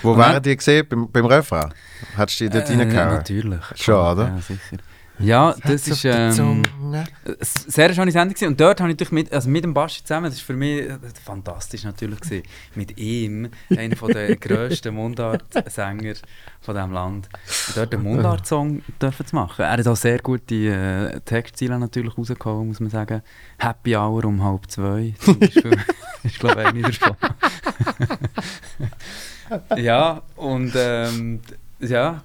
Wo waren die gesehen? Beim, beim Refrain? Hattest du die dort Äh, reingehauen? Natürlich. Schon, oder? Ja, sicher. Ja, das ist ähm, eine sehr schöne Sendung gewesen. und dort habe ich natürlich mit, also mit dem Baschi zusammen, das war für mich äh, fantastisch natürlich gewesen. Mit ihm, einer von der grössten Mundart-Sänger von diesem Land, dort einen Mundart-Song dürfen zu machen. Er hat auch sehr gute äh, Textziele natürlich rausgehauen, muss man sagen. Happy Hour um halb zwei zum Beispiel. ist glaube ich eine davon. ja, und ähm, ja,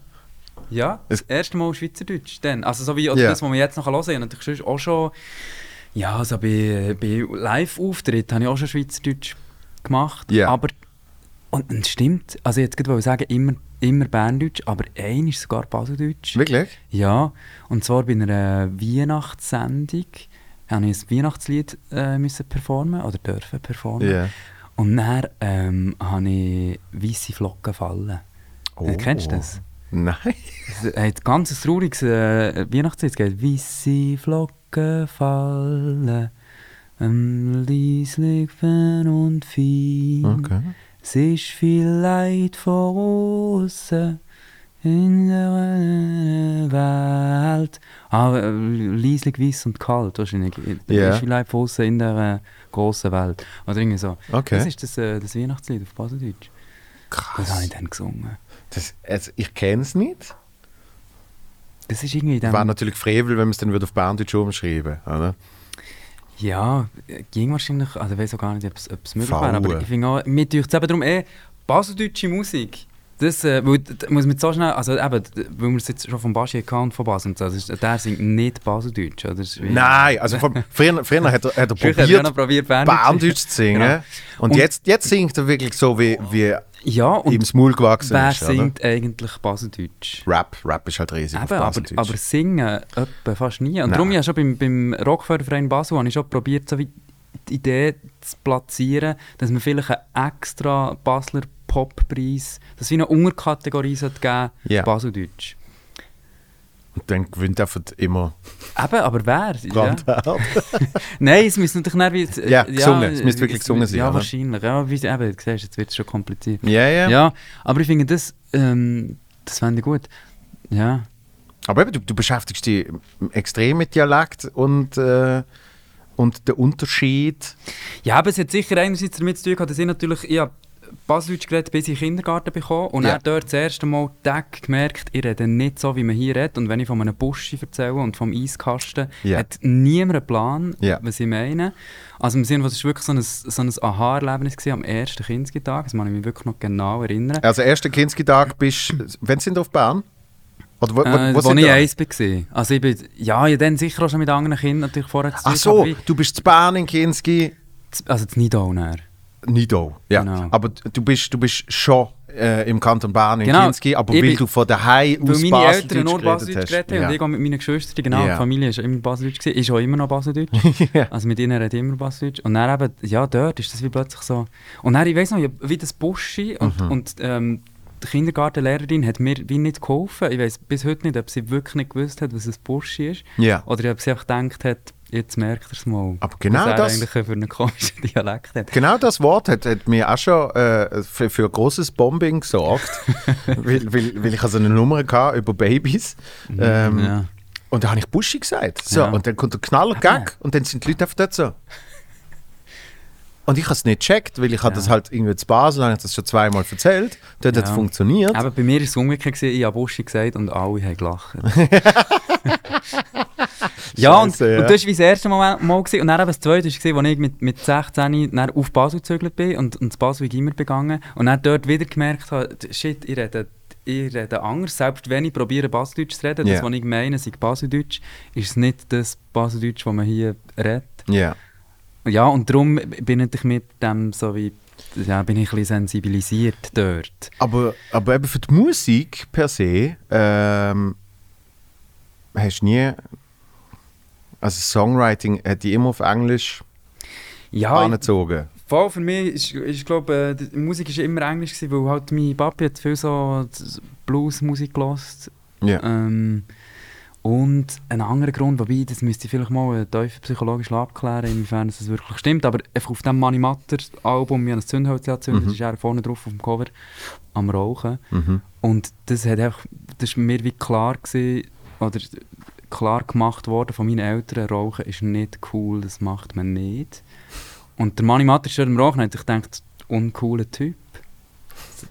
ja, das erste Mal Schweizerdeutsch. Dann. Also so wie Ja. das, was wir jetzt noch hören können. Natürlich sonst auch schon, ja, also bei, bei Live-Auftritten habe ich auch schon Schweizerdeutsch gemacht. Ja. Aber, und es stimmt, also jetzt wollte ich sagen, immer, immer Berndeutsch, aber ein ist sogar Baseldeutsch. Wirklich? Ja, und zwar bei einer Weihnachtssendung habe ich ein Weihnachtslied äh, müssen performen oder dürfen performen. Ja. Und dann ähm, habe ich «Weisse Flocken fallen». Oh. Kennst du das? Nein. Es hat ganz trauriges äh, Weihnachtslied. Geht «Weisse Flocken fallen, ähm, leislich fern und fein. Okay. Es ist viel Leid von außen in der Welt. Ah, äh, leislich, weiss und kalt wahrscheinlich. Ja. Es ist viel Leid von außen in der äh, grossen Welt. Oder irgendwie so. Okay. Das ist das, äh, das Weihnachtslied auf Baseldeutsch. Das habe Krass. ich dann gesungen. Das, also, ich kenne es nicht. Das ist irgendwie dann... Wäre natürlich Frevel, wenn man es dann würde auf Berndeutsch umschreiben oder? Ja, äh, ging wahrscheinlich, also ich weiß auch gar nicht, ob es- möglich wäre, aber ich finde auch, mir tut es eben darum, eh, baseldeutsche Musik, das äh, weil, muss man so schnell, also eben, weil wir es jetzt schon vom Baschi und von Basel und so, das ist, der singt nicht Baseldeutsch, oder? Nein, also vom, früher, früher hat er, hat er hat er probiert, Berndeutsch. Berndeutsch zu singen. Genau. Und, Und- jetzt, jetzt singt er wirklich so, wie, wie Ja, ihm und das Maul gewachsen wer ist. Oder? singt eigentlich Baseldeutsch? Rap. Rap ist halt riesig auf Eben, aber, Baseldeutsch. aber singen etwa fast nie. Und Nein. darum habe ich schon beim, beim Rockförderverein Basel habe ich schon probiert, so wie die Idee zu platzieren, dass man vielleicht einen extra Basler Poppreis, dass es wie eine Unterkategorie sollte geben Ja. Baseldeutsch. Und dann gewinnt er immer Eben, aber wer? Ja. Nein, es müsste natürlich wie... Ja, gesungen. Es müsste wirklich gesungen sein, Ja, oder? wahrscheinlich. Ja, wie, eben, du siehst, jetzt wird es schon kompliziert. Ja, ja. Ja. aber ich finde, das, ähm, das fände ich gut. Ja. Aber eben, du, du beschäftigst dich extrem mit Dialekt und, äh, und der Unterschied. Ja, aber es hat sicher einerseits damit zu tun gehabt, dass ich natürlich, ich habe Baseldeutsch geredet, bis ich in den Kindergarten bekommen und Ja. dort das erste Mal Tag gemerkt, ich rede nicht so, wie man hier redet. Und wenn ich von einem Buschi erzähle und vom Eiskasten, Ja. hat niemand einen Plan, Ja. was ich meine. Also im Sinne, es war wirklich so ein, so ein Aha-Erlebnis am ersten Kindstag, das kann ich mich wirklich noch genau erinnern. Also, erster Kinski-Tag bist Wann sind wir auf Bern? Oder wo, wo, Äh, wo wo ich eins war. Also ich bin, ja, ich dann sicher auch schon mit anderen Kindern natürlich vorher zu Ach so, du bist zu Bern in Kinski, Also das Nidau näher. Nidau. Ja. Genau. Aber du bist, du bist schon äh, im Kanton Bern in Genau. Kinski, aber Ich weil bin- du von daheim aus meine Baseldeutsch Eltern nur Baseldeutsch geredet haben Ja. und ich auch mit meinen Geschwistern, genau, Ja. die Familie war immer Baseldeutsch, ist auch immer noch Baseldeutsch. Ja. Also mit ihnen rede ich immer Baseldeutsch. Und dann eben, ja, dort ist das wie plötzlich so. Und dann, ich weiss noch, wie das Buschi und, Mhm. und ähm, die Kindergartenlehrerin hat mir wie nicht geholfen. Ich weiß bis heute nicht, ob sie wirklich nicht gewusst hat, was ein Buschi ist. Ja. Oder ob sie einfach gedacht hat, jetzt merkt er es mal. Aber genau was das- eigentlich für einen komischen Dialekt hat. Genau das Wort hat, hat mir auch schon äh, für, für großes Bombing gesorgt, weil, weil, weil ich also eine Nummer hatte über Babys. Ähm, ja. Und da habe ich Buschi gesagt. So, Ja. Und dann kommt der Knaller Gag und dann sind die Leute einfach dort so. Und ich habe es nicht gecheckt, weil ich Ja. das halt irgendwie zu Basel, habe ich das schon zweimal erzählt. Dort hat es Ja. funktioniert. Aber bei mir war es umgekehrt, gewesen, ich habe Buschi gesagt und alle haben gelacht. ja, und, Scheisse, ja. und das war wie das erste Mal, mal gewesen. und dann eben das zweite war, als ich mit, mit 16 dann auf Basel gezögert bin und, und das Basel immer begangen und dann dort wieder gemerkt habe, shit, ich rede, ich rede anders. Selbst wenn ich probiere Baseldeutsch zu reden, Ja. das, was ich meine, sei Baseldeutsch, ist es nicht das Baseldeutsch, das man hier redet. Ja. Ja, und darum bin ich mit dem so wie, ja, bin ich ein bisschen sensibilisiert dort. Aber, aber eben für die Musik per se ähm, hast du nie. Also Songwriting hat die immer auf Englisch Ja, angezogen. Voll, für mich ist, ist glaube äh, die Musik ist immer Englisch gewesen, weil halt mein Papi hat viel so Bluesmusik gelost. Ja. Ähm, und ein anderer Grund, wobei, das müsste ich vielleicht mal tief psychologisch abklären, inwiefern das wirklich stimmt, aber einfach auf dem Money Matter Album, wir haben ein Zündholz gezündet, Mhm. das ist er vorne drauf auf dem Cover, am Rauchen. Mhm. Und das hat einfach, das ist mir wie klar gewesen, oder klar gemacht worden von meinen Eltern, Rauchen ist nicht cool, das macht man nicht. Und der Manni Matter ist im Rauchen und ich dachte, uncooler Typ.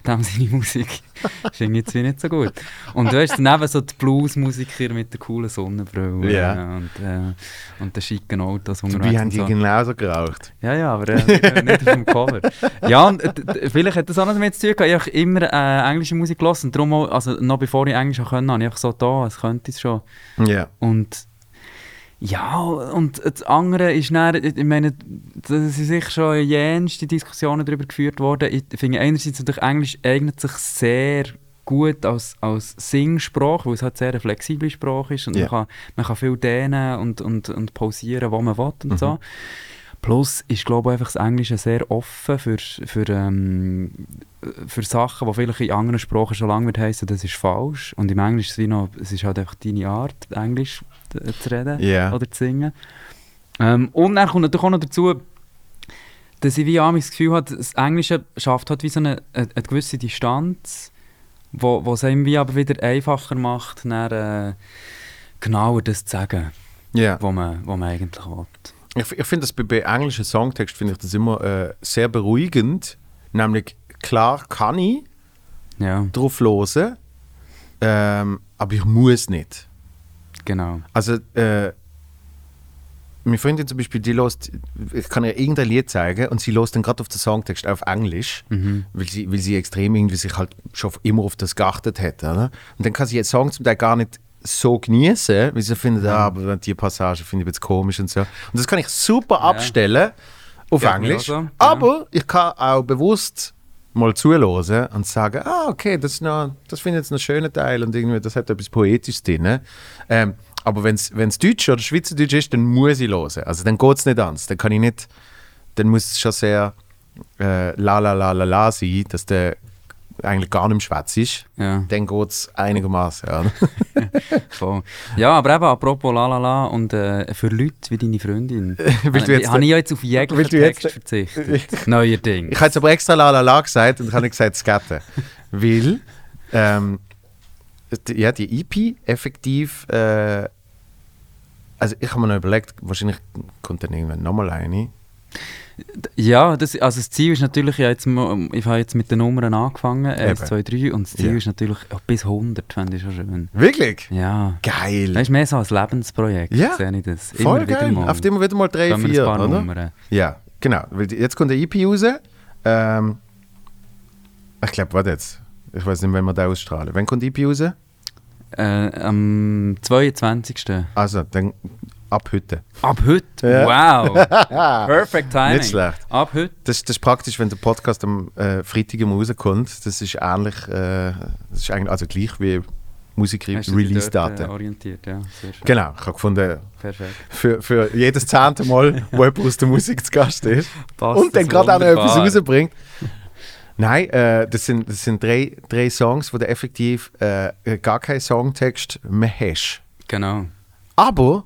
Dem seine Musik ist irgendwie nicht so gut. Und du hast daneben so die Bluesmusiker mit der coolen Sonnenbrille Ja. und, äh, und den schicken Autos Dabei haben die so. genauso geraucht. Ja, ja, aber äh, nicht auf dem Cover. Ja, und äh, vielleicht hat das auch noch damit zu tun gehabt. Ich habe immer äh, englische Musik gelassen. Darum auch, also noch bevor ich Englisch auch können, habe ich so da, es könnte es schon. Ja. Und ja, und das andere ist dann, ich meine, da sind sicher schon jenste Diskussionen darüber geführt worden. Ich finde einerseits natürlich, Englisch eignet sich sehr gut als, als Singsprache, weil es halt sehr eine flexible Sprache ist und Ja. man, kann, man kann viel dehnen und, und, und pausieren, wo man will und Mhm. so. Plus ist, glaube ich, einfach das Englische sehr offen für, für, ähm, für Sachen, die vielleicht in anderen Sprachen schon lange wird heissen, das ist falsch. Und im Englisch ist es, wie noch, es ist halt einfach deine Art, Englisch zu reden Ja. oder zu singen. Ähm, und dann kommt natürlich auch noch dazu, dass ich wie auch das Gefühl habe, das Englische schafft halt wie so eine, eine, eine gewisse Distanz, wo, wo es einem wie aber wieder einfacher macht, dann, äh, genauer das zu sagen, Ja. was man, was man eigentlich will. Ich, ich finde das bei, bei englischen Songtext finde ich das immer äh, sehr beruhigend. Nämlich, klar kann ich Ja, drauf hören, ähm, aber ich muss nicht. Genau. Also, äh, meine Freundin zum Beispiel, die lost, ich kann ihr irgendein Lied zeigen und sie lost dann gerade auf den Songtext auf Englisch, Mhm. weil, sie, weil sie extrem irgendwie sich halt schon immer auf das geachtet hat. Oder? Und dann kann sie jetzt Song zum Teil gar nicht so genießen, weil sie findet, ah, aber die Passage finde ich jetzt komisch und so. Und das kann ich super abstellen auf mir Englisch, so, ja. aber ich kann auch bewusst mal zuhören und sagen, ah, okay, das, ist das finde ich jetzt einen schönen Teil und irgendwie, das hat etwas Poetisches drin. Ähm, aber wenn es Deutsch oder Schweizerdeutsch ist, dann muss ich hören. Also dann geht es nicht anders. Dann kann ich nicht, dann muss es schon sehr äh, la la la la la sein, dass der eigentlich gar nicht mehr schwätz ist. Ja, Dann geht es einigermaßen. Ja. voll. ja, aber eben apropos Lalala und äh, für Leute wie deine Freundin, äh, jetzt- habe ich ja jetzt auf jeglichen du jetzt- Text verzichtet. Neuerdings. Ich habe jetzt aber extra la la la gesagt und habe gesagt Skaten. Weil, ähm, die, ja, die EP effektiv, äh, also ich habe mir noch überlegt, wahrscheinlich kommt dann irgendwann nochmal eine. Ja, das, also das Ziel ist natürlich, ja jetzt, ich habe jetzt mit den Nummern angefangen, 1, Eben. 2, 3 und das Ziel Ja. ist natürlich ja, bis 100, fände ich schon schön. Wirklich? Ja, Geil. das ist mehr so ein Lebensprojekt, Ja, sehe ich das. Voll geil. mal. Auf dem wieder mal drei, Kommen vier, ein paar oder? Nummern. Ja, genau. Jetzt kommt der EP raus. Ähm, ich glaube, warte jetzt. Ich weiß nicht, wann wir da ausstrahlen. Wann kommt die EP raus? Äh, am 22. Also, dann ab heute. Ab heute? Ja. Wow! Perfect Timing. Nicht schlecht. Ab heute? Das, das ist praktisch, wenn der Podcast am äh, Freitag immer rauskommt. Das ist ähnlich, äh, das ist eigentlich also gleich wie dort, äh, Musikrelease-Daten. orientiert, ja. Genau, ich habe gefunden, Perfekt. für, für jedes zehnte Mal, wo jemand aus der Musik zu Gast ist Passt und dann gerade auch noch etwas rausbringt. Nein, äh, das sind, das sind drei, drei Songs, wo du effektiv äh, gar keinen Songtext mehr hast. Genau. Aber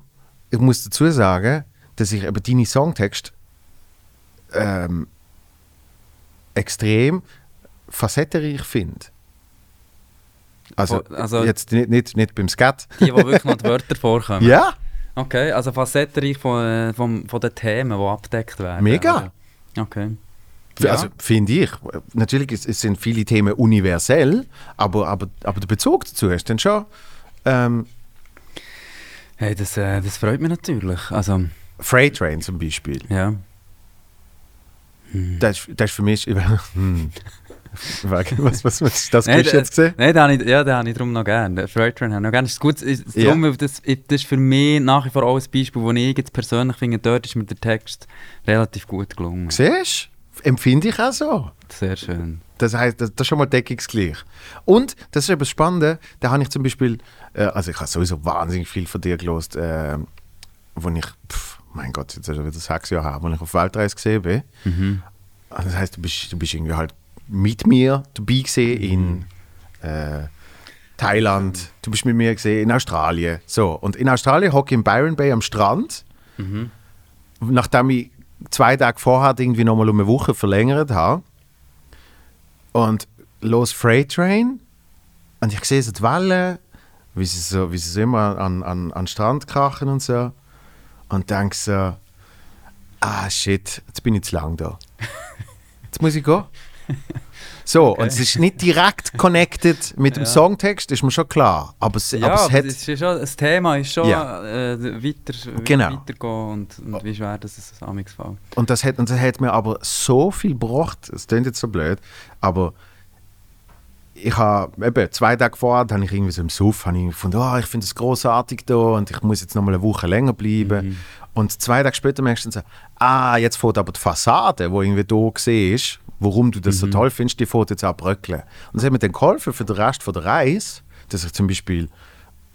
ich muss dazu sagen, dass ich eben deine Songtext ähm, extrem facettenreich finde. Also, also- jetzt nicht, nicht, nicht beim Skat. Die, wo wirklich noch die Wörter vorkommen. Ja, Okay, also facettenreich von, äh, von, von den Themen, die abgedeckt werden. Mega. oder? Okay. Ja. also finde ich. Natürlich ist, es sind viele Themen universell, aber, aber, aber der Bezug dazu ist dann schon. Ähm, Hey, das, äh, das freut mich natürlich. Also, Freight Train zum Beispiel. ja. Das, ist- das ist für mich. Hm. was, was, was ist das Geräusch jetzt gesehen? Nein, den habe ich, ja, den habe ich darum noch gerne. Den Freight Train habe ich noch gerne. Das ist gut, ist, darum, weil das, das ist für mich nach wie vor auch ein Beispiel, wo ich jetzt persönlich finde, dort ist mir der Text relativ gut gelungen. Siehst du? Empfinde ich auch so. Sehr schön. Das heißt, das, das ist schon mal deckungsgleich. Und das ist etwas Spannendes, da habe ich zum Beispiel, äh, also ich habe sowieso wahnsinnig viel von dir gelost, äh, wo ich, pff, mein Gott, jetzt ist schon wieder sechs Jahre her, wo ich auf Weltreise gesehen bin. Mhm. Also das heißt, du bist, du bist irgendwie halt mit mir dabei gesehen in äh, Thailand, du bist mit mir gesehen in Australien. So, und in Australien hocke ich in Byron Bay am Strand, Mhm. nachdem ich zwei Tage vorher irgendwie nochmal um eine Woche verlängert habe. Und los Freight Train und ich sehe so die Wellen, wie sie so, wie sie so immer an, an, an den Strand krachen und so. Und denke so, ah shit, jetzt bin ich zu lang da. Jetzt muss ich gehen. So, und es ist nicht direkt connected mit dem Ja. Songtext, ist mir schon klar. Aber es, Ja, aber es hat. das, ist schon, das Thema ist schon Ja. äh, weiter, Genau. weitergehen und, und wie schwer das ist amigs fällt. Und das, hat, und das hat mir aber so viel gebracht. Es klingt jetzt so blöd, aber ich habe eben zwei Tage vorher, habe ich irgendwie so im Suff, habe ich gefunden, oh, ich finde es großartig da und ich muss jetzt noch mal eine Woche länger bleiben. Und zwei Tage später merkst du dann so, ah, jetzt fährt aber die Fassade, wo irgendwie da gesehen ist, warum du das so toll findest, die fährt jetzt auch bröckeln. Und das hat mir dann geholfen für den Rest von der Reise, dass ich zum Beispiel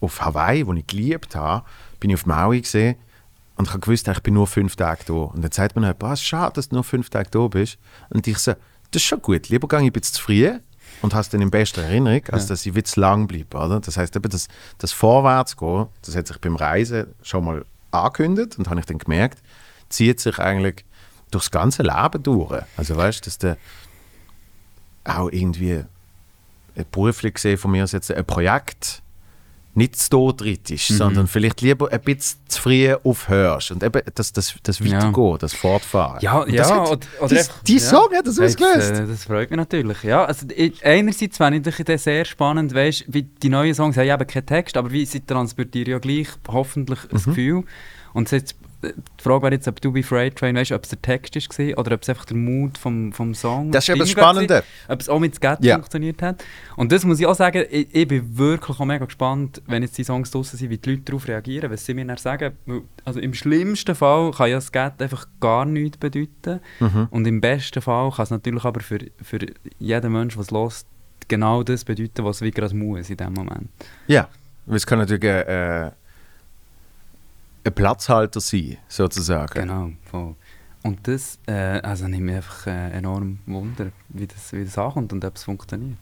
auf Hawaii, wo ich geliebt habe, bin ich auf Maui gesehen Und ich habe gewusst, ich bin nur fünf Tage da. Und dann sagt man halt, ah, schade, dass du nur fünf Tage da bist. Und ich so, das ist schon gut. Lieber gehe ich ein bisschen zu früh und hast in bester Erinnerung, als dass ich wieder zu lang bleibe. Oder? Das heißt, eben das, das Vorwärtsgehen, das hat sich beim Reisen schon mal angekündigt und habe ich dann gemerkt, zieht sich eigentlich durchs ganze Leben durch. Also weißt du, dass der auch irgendwie beruflich gesehen von mir ist jetzt ein Projekt nicht zu todritt ist, Mhm. sondern vielleicht lieber ein bisschen zu früh aufhörst und eben das, das, das Weitergehen, das Fortfahren. Ja, und ja, das hat, oder- oder die, einfach- die ja. Song hat das ausgelöst. Das, äh, das freut mich natürlich. Ja, also, ich, einerseits fände ich das sehr spannend, weißt, wie die neuen Songs haben eben keinen Text, aber wie sie transportieren ja gleich hoffentlich ein Mhm. Gefühl. Und jetzt, die Frage wäre jetzt, ob du bei Freight Train weißt, ob es der Text gewesen, oder ob es einfach der Mut vom, vom Song Das ist eben das Stimmung war Spannende. gewesen, Ob es auch mit Skat Ja. funktioniert hat. Und das muss ich auch sagen, ich, ich bin wirklich auch mega gespannt, wenn jetzt die Songs draussen sind, wie die Leute darauf reagieren, was sie mir dann sagen. Also im schlimmsten Fall kann ja Skat einfach gar nichts bedeuten. Mhm. Und im besten Fall kann es natürlich aber für, für jeden Menschen, der es hört, genau das bedeuten, was es wie gerade muss in dem Moment. Ja, weil es kann natürlich äh, ein Platzhalter sein, sozusagen. Genau. Voll. Und das äh, also nimmt mich einfach äh, enorm Wunder, wie das, wie das ankommt und ob es funktioniert.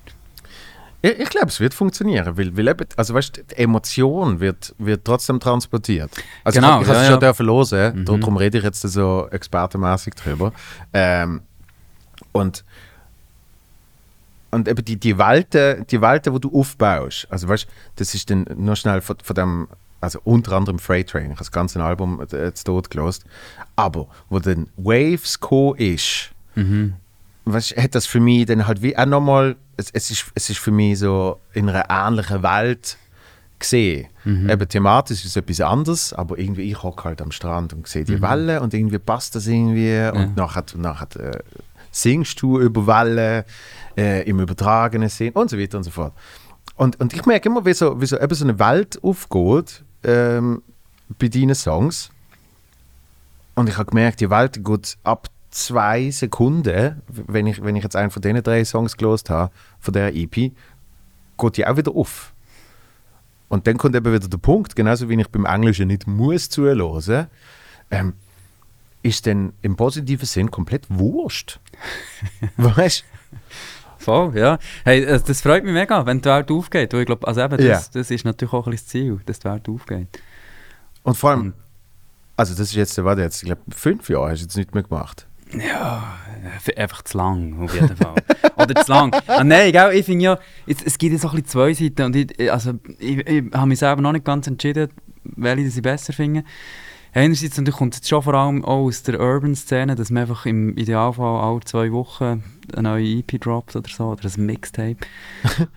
Ich, ich glaube, es wird funktionieren, weil, weil eben, also weißt, die Emotion wird, wird trotzdem transportiert. Also Genau, ich, ich habe es ja, schon ja. dürfen hören, Mhm. darum rede ich jetzt so expertenmäßig drüber. Ähm, und und eben die, die Welten, die Welten, die du aufbaust, also weißt, das ist dann nur schnell von, von dem, also unter anderem Freight Train, ich habe das ganze Album äh, jetzt dort gelost, aber wo dann Waves gekommen ist, Mhm. was hat das für mich dann halt wie auch nochmal, es, es, ist, es ist für mich so in einer ähnlichen Welt gesehen. Eben thematisch ist es etwas anderes, aber irgendwie ich hocke halt am Strand und sehe die Wellen und irgendwie passt das irgendwie und nachher, nachher äh, singst du über Wellen äh, im übertragenen Sinn und so weiter und so fort. Und, und ich merke immer, wie so, wie so, eben so eine Welt aufgeht ähm, bei deinen Songs. Und ich habe gemerkt, die Welt geht ab zwei Sekunden, wenn ich, wenn ich jetzt einen von diesen drei Songs gelost habe, von der EP, geht die auch wieder auf. Und dann kommt eben wieder der Punkt, genauso wie ich beim Englischen nicht muss zuhören, ähm, ist dann im positiven Sinn komplett wurscht. weißt Voll, ja. Hey, also das freut mich mega, wenn die Welt aufgeht. Ich glaube, also eben, das, Ja. das ist natürlich auch ein das Ziel, dass die Welt aufgeht. Und vor allem, Und- also das ist jetzt, warte jetzt, ich glaube, fünf Jahre hast du jetzt nicht mehr gemacht. Ja, äh, einfach zu lang, auf jeden Fall. Oder zu lang. Ah, nein, gell, ich finde ja, es, es gibt ja so ein zwei Seiten und ich, also, ich, ich habe mich selber noch nicht ganz entschieden, welche ich besser finde. Einerseits natürlich kommt es schon vor allem auch aus der Urban-Szene, dass man einfach im Idealfall alle zwei Wochen eine neue EP droppt oder so, oder ein Mixtape.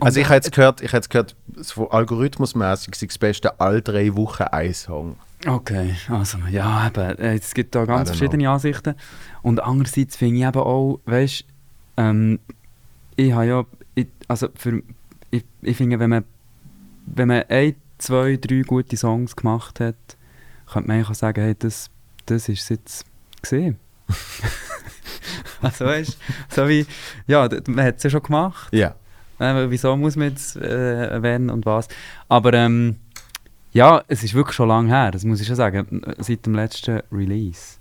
Also ich habe jetzt gehört, ich habe jetzt gehört, so algorithmusmäßig sei das Beste, alle drei Wochen ein Song. Okay, also ja, eben, äh, es gibt da ganz verschiedene Ansichten. Und andererseits finde ich eben auch, weißt ähm, ich habe ja, ich, also für, ich, ich finde, wenn man, wenn man ein, zwei, drei gute Songs gemacht hat, könnte man eigentlich sagen, hey, das, das ist es jetzt gesehen. also weißt so wie, ja, man hat es ja schon gemacht. Ja. Äh, wieso muss man jetzt äh, erwähnen und was? Aber ähm, ja, es ist wirklich schon lange her, das muss ich schon sagen, seit dem letzten Release.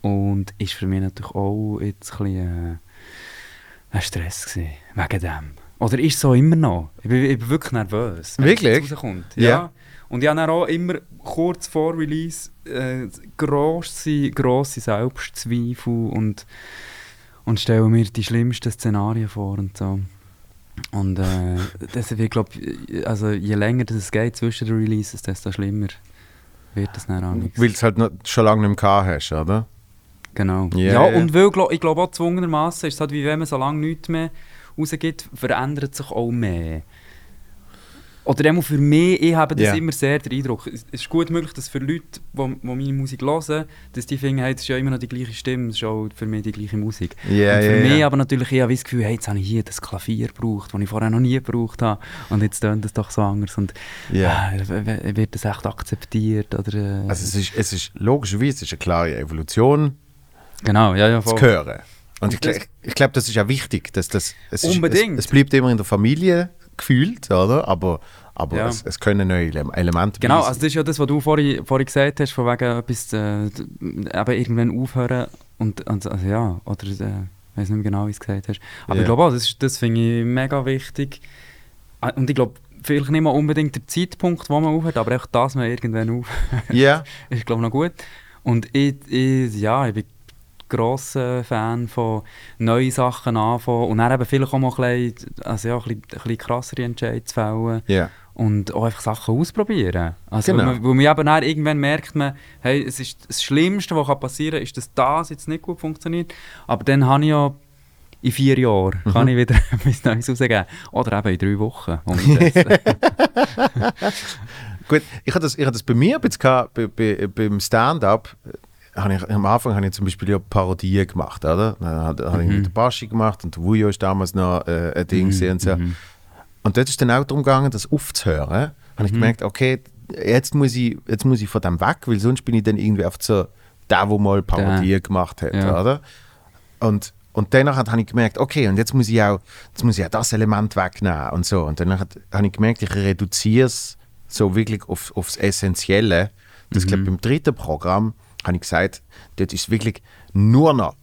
Und ist für mich natürlich auch jetzt ein bisschen äh, ein Stress gewesen, wegen dem. Oder ist so immer noch? Ich bin, ich bin wirklich nervös, es Wirklich? Ja. Ja. Und ich habe dann auch immer kurz vor Release äh, grosse, grosse Selbstzweifel und, und stelle mir die schlimmsten Szenarien vor und so. Und äh, das, ich glaube, also je länger das es geht zwischen den Releases, desto schlimmer wird das dann auch nicht. Weil du es halt noch, schon lange nicht mehr hast, oder? Genau. Ja, Ja, und weil, ich glaube auch zwungenermaßen ist es halt wie wenn man so lange nichts mehr rausgibt, verändert sich auch mehr. Oder auch für mich, ich habe das Ja. immer sehr den Eindruck, es ist gut möglich, dass für Leute, die, die meine Musik hören, dass die finden, hey, das ist ja immer noch die gleiche Stimme, das ist auch für mich die gleiche Musik. Ja, und für ja, mich aber natürlich, ich habe das Gefühl, hey, jetzt habe ich hier das Klavier gebraucht, das ich vorher noch nie gebraucht habe und jetzt tönt es doch so anders und äh, wird das echt akzeptiert oder... Äh, Also es ist, es ist logischerweise es ist eine klare Evolution genau, ja, ja, zu voll. hören. Und ich, das- gl- ich glaube, das ist ja wichtig, dass das es ist- Unbedingt. Es, es bleibt immer in der Familie gefühlt, oder? Aber, aber Ja. es, es können neue Ele Elemente Genau, also das ist ja das, was du vorhin, vorhin gesagt hast, von wegen etwas äh, eben irgendwann aufhören und, und also ja, oder äh, ich weiß nicht mehr genau, wie du es gesagt hast. Aber Ja. ich glaube auch, das, ist- das finde ich mega wichtig. Ah, Und ich glaube, vielleicht nicht mal unbedingt der Zeitpunkt, wo man aufhört, aber auch, dass man irgendwann aufhört, Ja, ist glaube ich noch gut. Und ich, ich, ja, ich bin grosser Fan von neuen Sachen anfangen und dann eben vielleicht auch mal ein bisschen, also ja, ein bisschen, ein bisschen krassere Entscheidungen zu fällen ja. und auch einfach Sachen ausprobieren. Also, Genau. weil, man, weil man eben dann irgendwann merkt, man, hey, es ist das Schlimmste, was passieren kann, ist, dass das jetzt nicht gut funktioniert. Aber dann habe ich ja in vier Jahren Mhm. kann ich wieder etwas Neues rausgeben. Oder eben in drei Wochen. Gut, ich hatte das, ich hatte das bei mir ein bisschen gehabt, bei, bei, beim Stand-up. Habe Ich, am Anfang habe ich zum Beispiel ja Parodien gemacht, oder? Dann habe habe ich Mhm. mit der Baschi gemacht und der Wujo ist damals noch äh, ein Ding gewesen und so. Mhm. Und dort ist dann auch darum gegangen, das aufzuhören. Habe ich gemerkt, okay, jetzt muss, ich, jetzt muss ich von dem weg, weil sonst bin ich dann irgendwie auf so der, der mal Parodie gemacht hat, Ja. oder? Und, und danach habe ich gemerkt, okay, und jetzt muss ich auch, jetzt muss ich auch das Element wegnehmen und so. Und danach habe ich gemerkt, ich reduziere es so wirklich auf, aufs Essentielle. Das glaube beim dritten Programm habe ich gesagt, dort ist wirklich nur noch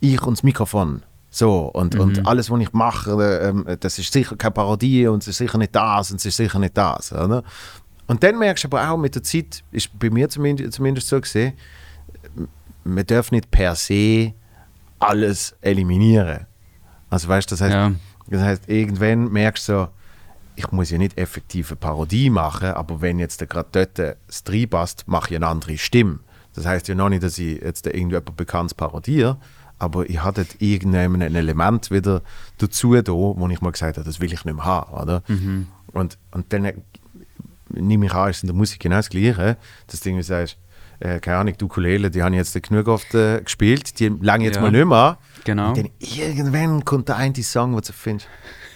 ich und das Mikrofon. So, und, und alles, was ich mache, äh, ähm, das ist sicher keine Parodie und es ist sicher nicht das und es ist sicher nicht das. Oder? Und dann merkst du aber auch mit der Zeit, ist bei mir zumindest, zumindest so gesehen, man darf nicht per se alles eliminieren. Also weißt du, das heißt, Ja. das heißt, irgendwann merkst du so, ich muss ja nicht effektiv eine Parodie machen, aber wenn jetzt gerade dort das reinpasst, mache ich eine andere Stimme. Das heißt ja noch nicht, dass ich jetzt da irgendjemand Bekanntes parodiere, aber ich hatte irgendein ein Element wieder dazu da, wo ich mal gesagt habe, das will ich nicht mehr haben, oder? Und, und dann äh, nehme ich an, ist in der Musik genau das Gleiche, das Ding, wie du sagst, äh, keine Ahnung, die Ukulele, die habe ich jetzt genug oft äh, gespielt, die lange jetzt Ja. mal nicht mehr. Genau. Und dann irgendwann kommt der eine Song, wo du findest,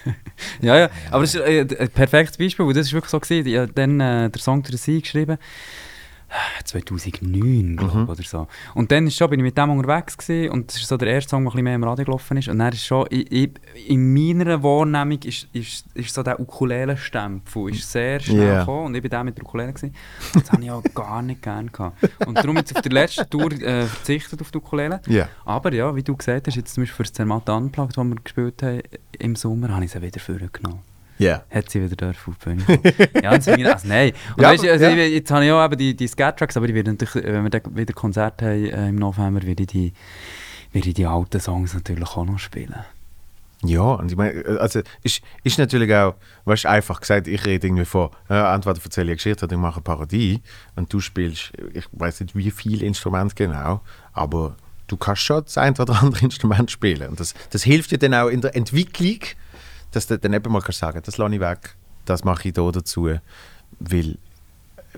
Ja, ja, aber das ist äh, ein perfektes Beispiel, weil das ist wirklich so gewesen. Ich habe dann äh, der Song der Sie geschrieben, 2009, glaube Mhm. ich, oder so. Und dann ist schon, bin ich mit dem unterwegs gewesen, und das ist so der erste Song, der ein bisschen mehr im Radio gelaufen ist. Und dann ist schon, ich, ich, in meiner Wahrnehmung ist, ist, ist so der Ukulele-Stempel ist sehr schnell Ja. gekommen und ich bin der mit der Ukulele gewesen. Das habe ich auch gar nicht gerne gehabt. Und darum jetzt auf der letzten Tour äh, verzichtet auf die Ukulele. Ja. Aber ja, wie du gesagt hast, jetzt zum Beispiel für das Zermatt Unplugged, das wir gespielt haben im Sommer, habe ich sie wieder vorgenommen. Ja. Hat sie wieder dürfen auf die Bühne kommen. ja, sie also nein. Und Ja, weißt, also ja. ich, jetzt habe ich auch eben die, die Scat-Tracks, aber ich werde natürlich, äh, wenn wir dann wieder Konzerte haben äh, im November, werde ich, die, werde ich die alten Songs natürlich auch noch spielen. Ja, und ich meine, also ist, ist natürlich auch, weißt du, einfach gesagt, ich rede irgendwie von, äh, entweder erzähle ich eine Geschichte oder ich mache eine Parodie und du spielst, ich weiß nicht wie viel Instrument genau, aber du kannst schon das ein oder andere Instrument spielen. Und das, das hilft dir dann auch in der Entwicklung, dass du dann eben mal kannst sagen, das lasse ich weg, das mache ich da dazu, weil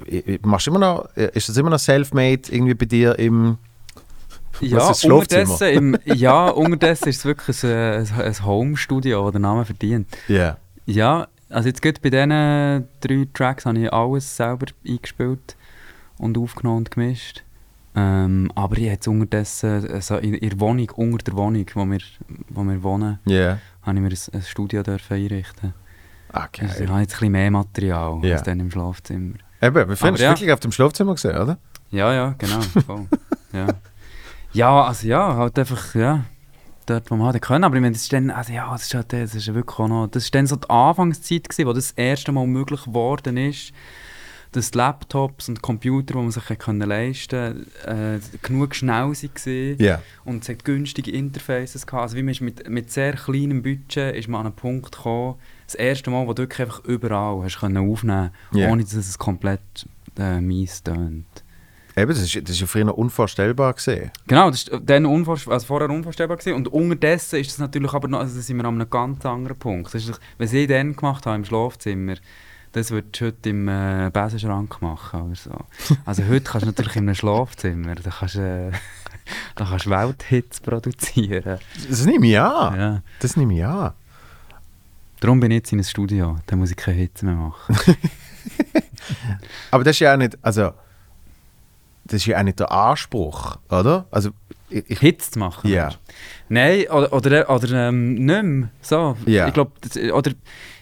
äh, äh, machst immer noch, äh, ist das immer noch self-made irgendwie bei dir im Ja, unterdessen, im, ja, unterdessen ist es wirklich ein, ein, Home-Studio, das der Name verdient. Ja. Ja, also jetzt gerade bei diesen drei Tracks habe ich alles selber eingespielt und aufgenommen und gemischt. Ähm, aber ich jetzt unterdessen, also in, in der Wohnung, unter der Wohnung, wo wir, wo wir wohnen, Ja. habe ich mir ein, ein Studio dürfen einrichten. Ah, Also ich habe jetzt ein bisschen mehr Material Ja. als dann im Schlafzimmer. Eben, wir finden es ja. wirklich auf dem Schlafzimmer gesehen, oder? Ja, ja, genau. Voll. ja. ja, also ja, halt einfach, ja, dort, wo man halt können. Aber ich meine, das ist dann, also ja, das ist, halt, das ist wirklich auch noch, das ist dann so die Anfangszeit gewesen, wo das, das erste Mal möglich geworden ist, dass Laptops und Computer, die man sich können leisten konnte, äh, genug schnell waren. Ja. Und es hat günstige Interfaces gehabt. Also wie man ist mit, mit sehr kleinem Budget ist man an einen Punkt gekommen, das erste Mal, wo du wirklich einfach überall hast können aufnehmen Ja. ohne dass es komplett äh, mies tönt. Eben, das ist, das ist ja früher noch unvorstellbar gesehen. Genau, das war dann unvorst also vorher unvorstellbar. Gewesen. Und unterdessen ist das natürlich aber noch, also sind wir an einem ganz anderen Punkt. Das ist, was ich dann gemacht habe im Schlafzimmer, das würdest du heute im äh, Besenschrank machen oder so. Also heute kannst du natürlich in einem Schlafzimmer, da kannst du äh, da kannst Welthits produzieren. Das nehme ich an. Ja. Das nehme ich an. Darum bin ich jetzt in einem Studio, da muss ich keine Hits mehr machen. Aber das ist ja auch nicht, also, das ist ja auch nicht der Anspruch, oder? Also, ich, ich, Hits zu machen. Ja. du? Nein, oder, oder, oder ähm, nicht mehr. So. Ja. Ich glaube, oder,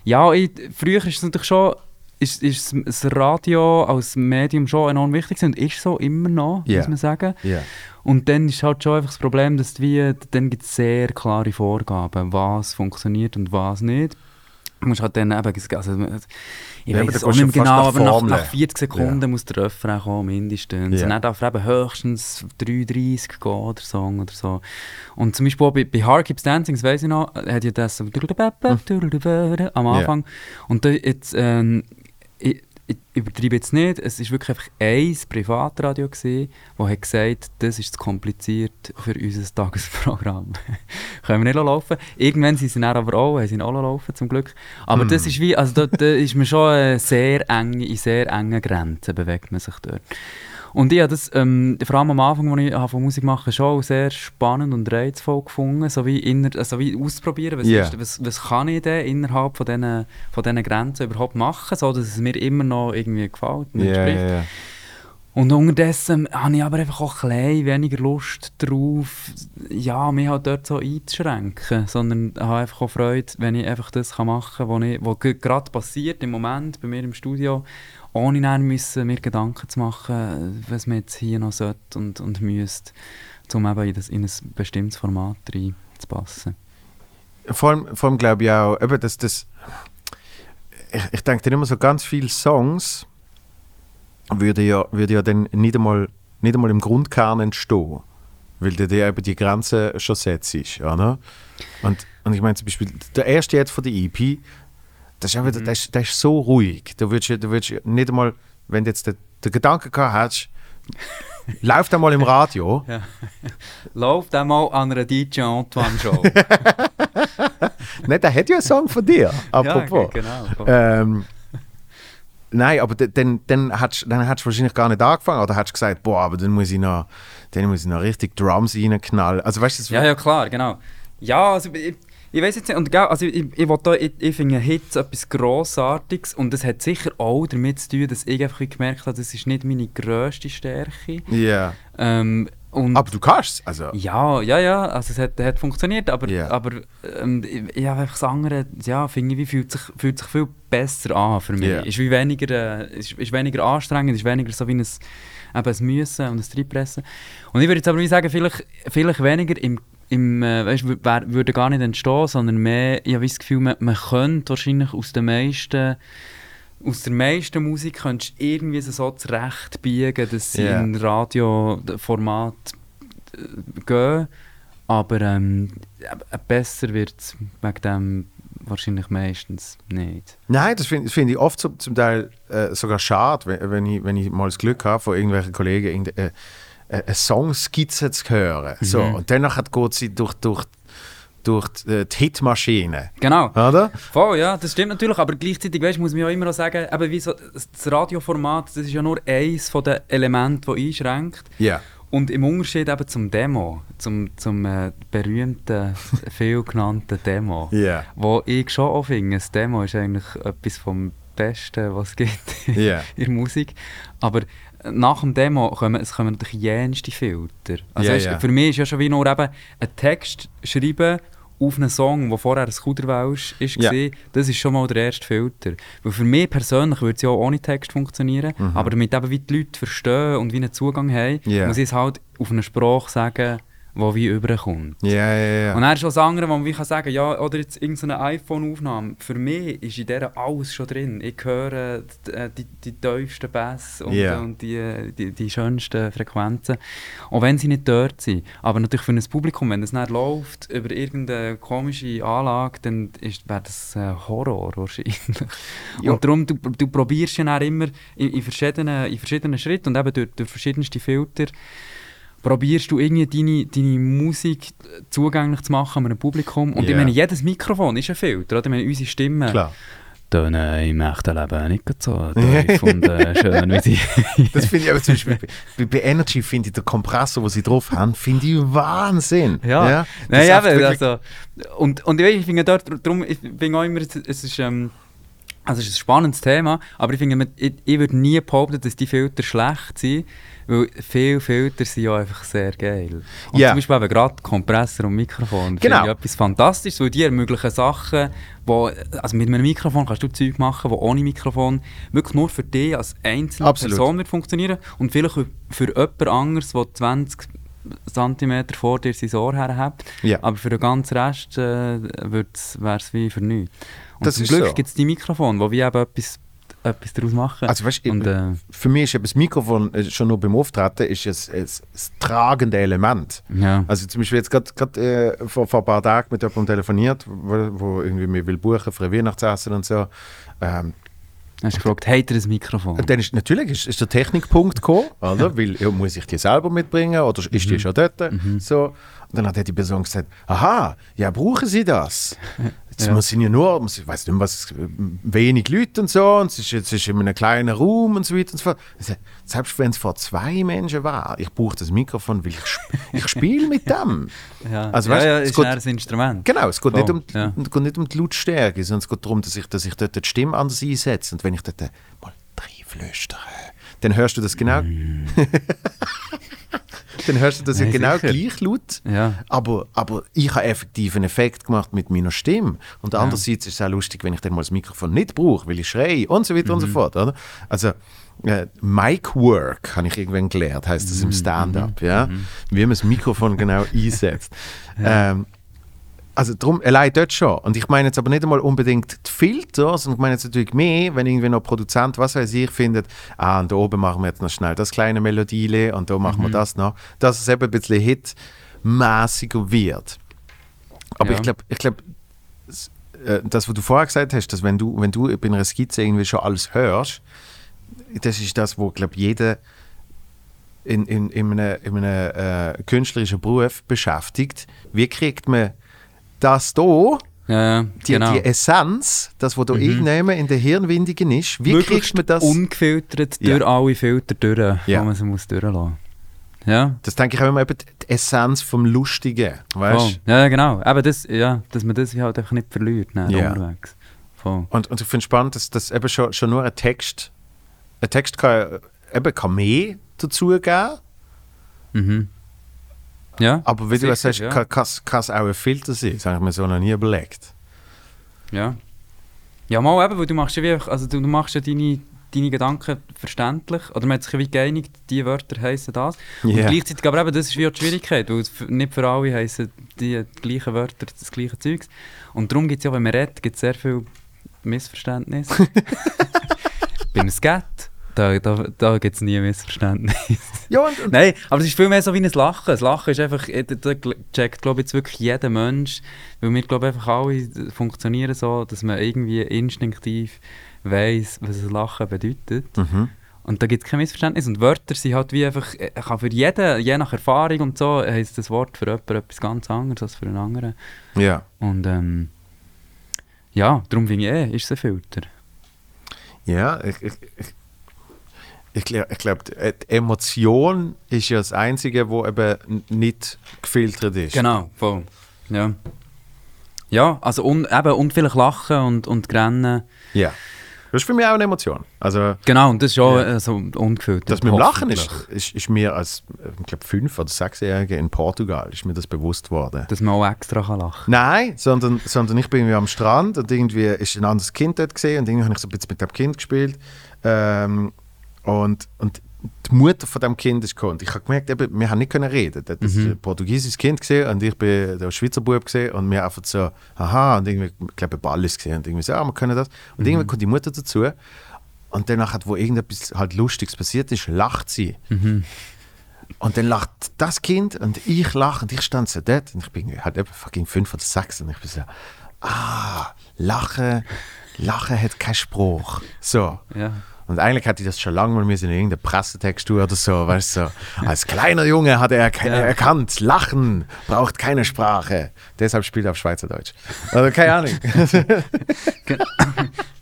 ja, ich, früher ist es natürlich schon, ist, ist das Radio als Medium schon enorm wichtig und ist so immer noch, Ja. muss man sagen. ja. Und dann ist halt schon einfach das Problem, dass wie, dann gibt es sehr klare Vorgaben, was funktioniert und was nicht. Du musst halt dann eben, also, ich Ja, weiß es auch nicht genau, aber nach, nach 40 Sekunden muss der Refrain kommen, mindestens. Ja. Und dann darf er eben höchstens 3,30 gehen, der Song oder so. Und zum Beispiel bei, bei Hard Keeps Dancing, das weiss ich noch, hat ja das so am Anfang. Und da jetzt, ähm, ich, ich übertreibe jetzt nicht, es war wirklich einfach ein Privatradio, gewesen, das hat gesagt das ist zu kompliziert für unser Tagesprogramm. Können wir nicht laufen. Irgendwann sind sie dann aber auch, haben sie auch laufen, zum Glück. Aber das ist wie, also da, da ist man schon äh, sehr eng, in sehr engen Grenzen bewegt man sich dort. Und ich habe das, ähm, vor allem am Anfang, als ich von Musik mache, schon sehr spannend und reizvoll gefunden, so wie, inner, also wie auszuprobieren, was, ist, was, was kann ich denn innerhalb von diesen, von diesen Grenzen überhaupt machen, so dass es mir immer noch irgendwie gefällt und ja, ja. Und unterdessen habe ich aber einfach auch ein klein weniger Lust drauf, ja, mich halt dort so einzuschränken, sondern habe einfach auch Freude, wenn ich einfach das machen kann, was, ich- was ge- gerade passiert im Moment bei mir im Studio, ohne dann müssen, mir Gedanken zu machen, was man jetzt hier noch sollte und, und müsste, um eben in, das, in ein bestimmtes Format reinzupassen. Vor allem, vor allem glaube ich auch, eben, dass das. Ich, ich denke dann immer so ganz viele Songs würden ja, würde ja dann nicht einmal, nicht einmal im Grundkern entstehen. Weil du dir eben die Grenze schon setzt. Oder? Und, und ich meine zum Beispiel, der erste jetzt von der EP, das ist, einfach, das, ist, das ist so ruhig. Du würdest, ja- du würdest ja nicht einmal, wenn du jetzt den, den Gedanken gehabt hättest, läuft einmal im Radio. Läuft einmal an einer DJ Antoine Show. Nein, der hat ja einen Song von dir. Apropos. Ja, genau. Ähm, nein, aber dann, dann hättest du wahrscheinlich gar nicht angefangen. Oder hättest gesagt, boah, aber dann muss ich noch, dann muss ich noch richtig Drums reinknallen. Also weißt du, das- Ja, ja, klar, genau. Ja, also ich, ich weiß jetzt nicht, und gell, also ich, ich, da, ich, ich finde Hits etwas Grossartiges und das hat sicher auch damit zu tun, dass ich einfach gemerkt habe, das ist nicht meine grösste Stärke. Ja. Ähm, und Aber du kannst also. ja, ja, ja, also es hat, hat funktioniert, aber, Ja. aber ähm, ich, habe einfach das andere, ja, finde ich, wie fühlt sich, fühlt sich viel besser an für mich. Ja. Ist wie weniger, äh, ist, ist weniger anstrengend, ist weniger so wie ein, eben ein Müssen und ein Reinpressen. Und ich würde jetzt aber wie sagen, vielleicht, vielleicht weniger im, im äh, weißt, würde gar nicht entstehen, sondern mehr, ich habe das Gefühl, man, man könnte wahrscheinlich aus den meisten aus der meisten Musik könntest du irgendwie so zurecht biegen, dass sie Ja. in Radioformat äh, gehen. Aber ähm, äh, besser wird es wegen dem wahrscheinlich meistens nicht. Nein, das finde find ich oft so, zum Teil äh, sogar schade, wenn, wenn, ich, wenn ich mal das Glück habe, von irgendwelchen Kollegen irgende- äh, eine Songskizze zu hören. So, Mhm. und danach geht sie durch, durch, durch die die Hitmaschine. Genau. Oder? Voll, ja, das stimmt natürlich, aber gleichzeitig weißt, muss man ja immer noch sagen, eben wie so, das Radioformat, das ist ja nur eines von den Elementen, das einschränkt. Ja. Und im Unterschied eben zum Demo, zum, zum äh, berühmten, viel genannten Demo, Ja. wo ich schon auch finde, das Demo ist eigentlich etwas vom Besten, was es gibt Ja. in der Musik. Aber äh, nach dem Demo kommen, es kommen natürlich jenste Filter. Also Ja, weisst, ja. Für mich ist ja schon wie nur eben einen Text schreiben auf einen Song, der vorher ein Kuderwelsch war, das ist schon mal der erste Filter. Weil für mich persönlich würde es ja auch ohne Text funktionieren, Mhm. aber damit eben wie die Leute verstehen und wie einen Zugang haben, Ja. muss ich es halt auf eine Sprache sagen, die wie überkommt. Ja, ja, ja. Und dann ist das andere, wo man wie kann sagen ja, oder jetzt irgendeine iPhone-Aufnahme. Für mich ist in der alles schon drin. Ich höre die, äh, die, die tiefsten Bass und, und die, die, die schönsten Frequenzen. Auch wenn sie nicht dort sind. Aber natürlich für ein Publikum, wenn es nicht läuft über irgendeine komische Anlage, dann wäre das äh, Horror wahrscheinlich. Ja. Und darum, du, du probierst ja dann immer in, in, verschiedenen, in verschiedenen Schritten und eben durch, durch verschiedenste Filter probierst du irgendwie deine, deine Musik zugänglich zu machen einem Publikum. Und Ja. ich meine, jedes Mikrofon ist ein Filter, oder? Ich meine, unsere Stimme Klar. tönen im echten Leben nicht so tief und äh, schön wie sie. Das finde ich aber zum Beispiel bei, bei Energy finde ich den Kompressor, den sie drauf haben, finde ich Wahnsinn. Ja, Das Nein, ist ja, also, und, und ich, ich finde dort, darum, ich finde auch immer, es ist, ähm, Also es ist ein spannendes Thema, aber ich finde, ich, ich würde nie behaupten, dass die Filter schlecht sind, weil viele Filter sind ja einfach sehr geil. Und Ja. zum Beispiel eben gerade Kompressor und Mikrofon. Genau. Finde ich etwas Fantastisches, weil die ermöglichen Sachen, wo, also mit einem Mikrofon kannst du Zeug machen, die ohne Mikrofon wirklich nur für dich als einzelne Absolut. Person wird funktionieren und vielleicht für jemand anderes, der 20 cm vor dir sein Ohr her hat. Ja. Aber für den ganzen Rest äh, wäre es wie für nichts. Und Das zum Glück so. gibt es die Mikrofone, die wie eben etwas, etwas daraus machen. Also weißt, und, äh, für mich ist eben das Mikrofon äh, schon nur beim Auftreten ist es, es, das tragende Element. ja. Also zum Beispiel jetzt gerade äh, vor, vor ein paar Tagen mit jemandem telefoniert, wo, wo irgendwie mir will buchen für ein Weihnachtsessen und so. Ähm, Hast du gefragt, hat er ein Mikrofon? und dann ist natürlich ist, ist der Technikpunkt gekommen, oder? Weil ja, muss ich die selber mitbringen oder ist die schon dort? So. Und dann hat die Person gesagt, aha, ja, brauchen Sie das? Jetzt Ja. sind ja nur, ich weiß nicht was, wenig Leute und so, und es ist, es ist in einem kleinen Raum und so weiter und so fort. Sag, selbst wenn es vor zwei Menschen war, ich brauche das Mikrofon, weil ich, sp ich spiele mit dem. ja. also weißt ja, es ist geht- ein Instrument. Genau, es geht, nicht Voll, um, ja. es geht nicht um die Lautstärke, sondern es geht darum, dass ich, dass ich dort die Stimme anders einsetze. Und wenn ich dort mal reinflüstere, dann hörst du das genau. dann hörst du das ja Nein, genau sicher. gleich laut. Ja. Aber, aber ich habe effektiv einen Effekt gemacht mit meiner Stimme. Und andererseits ist es auch lustig, wenn ich dann mal das Mikrofon nicht brauche, weil ich schreie und so weiter und so Mhm. fort. Oder? Also, äh, Mic Work habe ich irgendwann gelernt, heißt das Mhm. im Stand-up. Ja? Wie man das Mikrofon genau einsetzt. ähm, also drum, allein dort schon. Und ich meine jetzt aber nicht einmal unbedingt die Filter, sondern ich meine jetzt natürlich mehr, wenn irgendwie noch Produzent, was weiß ich, findet, ah, und da oben machen wir jetzt noch schnell das kleine Melodiele und da machen wir das noch, dass es eben ein bisschen hitmäßiger wird. Aber Ja. ich glaube, ich glaub, äh, das, was du vorher gesagt hast, dass wenn du, wenn du bei einer Skizze irgendwie schon alles hörst, das ist das, wo, glaube jeder in, in, in einem, in einem äh, künstlerischen Beruf beschäftigt. Wie kriegt man das da, Ja, ja, die, genau. die Essenz, das, was da irgendjemand in den Hirnwindigen ist, wie kriegt man das? ungefiltert Ja. durch alle Filter durch, Ja. wo man sie muss durchlassen. Ja. Das denke ich auch immer eben die Essenz vom Lustigen, weißt? Voll. Ja, ja, genau. Aber das, ja, dass man das halt einfach nicht verliert, dann Ja. unterwegs. Voll. Und, und ich finde es spannend, dass, dass eben schon, schon nur ein Text, ein Text kann, eben kann mehr dazu geben, Mhm. Ja. aber wie du Sicher, auch sagst, ja. kann kann es auch ein Filter sein, das habe ich mir so noch nie überlegt. Ja. Ja, mal eben, weil du machst ja wie, also du, du machst ja deine, deine Gedanken verständlich, oder man hat sich wie geeinigt, die Wörter heissen das. Und gleichzeitig, aber eben, das ist wie die Schwierigkeit, weil nicht für alle heissen die gleichen Wörter das gleiche Zeugs. Und darum gibt es ja, wenn man redet, gibt sehr viel Missverständnis. Beim Skat, da, da, da gibt es nie Missverständnis. Ja, und, und Nein, aber es ist viel mehr so wie ein Lachen. Das Lachen ist einfach, äh, da checkt glaube ich jetzt wirklich jeder Mensch, weil wir glaube einfach alle funktionieren so, dass man irgendwie instinktiv weiß, was ein Lachen bedeutet. Mhm. Und da gibt es kein Missverständnis. Und Wörter sind halt wie einfach, äh, kann für jeden, je nach Erfahrung und so, heisst das Wort für jemanden etwas ganz anderes als für einen anderen. ja. Und ähm, ja, darum finde ich eh, ist es ein Filter. Ja, ich, ich, ich, ich glaube, glaub, die die Emotion ist ja das Einzige, wo eben nicht gefiltert ist. Genau, voll. Ja. Ja, also und, eben, und vielleicht lachen und, und rennen. Ja. Das ist für mich auch eine Emotion. Also, Genau, und das ist auch Ja. äh, so ungefiltert. das mit dem Lachen ist, ist, ist mir als, äh, ich glaube, fünf- oder sechsjähriger in Portugal ist mir das bewusst worden. Dass man auch extra kann lachen Nein, sondern, sondern ich bin irgendwie am Strand und irgendwie ist ein anderes Kind dort gesehen und irgendwie habe ich so ein bisschen mit dem Kind gespielt. Ähm, und, und die Mutter von dem Kind ist gekommen. Und Ich habe gemerkt, eben, wir haben nicht können reden. Das ist ein portugiesisches Kind gesehen und ich bin der Schweizer Bub gesehen und wir einfach so, aha, und irgendwie, ich glaube, ein Ball ist gesehen und irgendwie so, ah, wir können das. Und irgendwann kommt die Mutter dazu und danach, wo irgendetwas halt Lustiges passiert ist, lacht sie. Und dann lacht das Kind und ich lache und ich stand so dort und ich bin halt eben fucking fünf oder sechs und ich bin so, ah, Lachen, Lachen hat keinen Spruch. So. Ja. Und eigentlich hätte ich das schon lange mal müssen in irgendeiner Pressetextur oder so, weißt du, so. Als kleiner Junge hat er Ja. erkannt, Lachen braucht keine Sprache. Deshalb spielt er auf Schweizerdeutsch. Also keine Ahnung.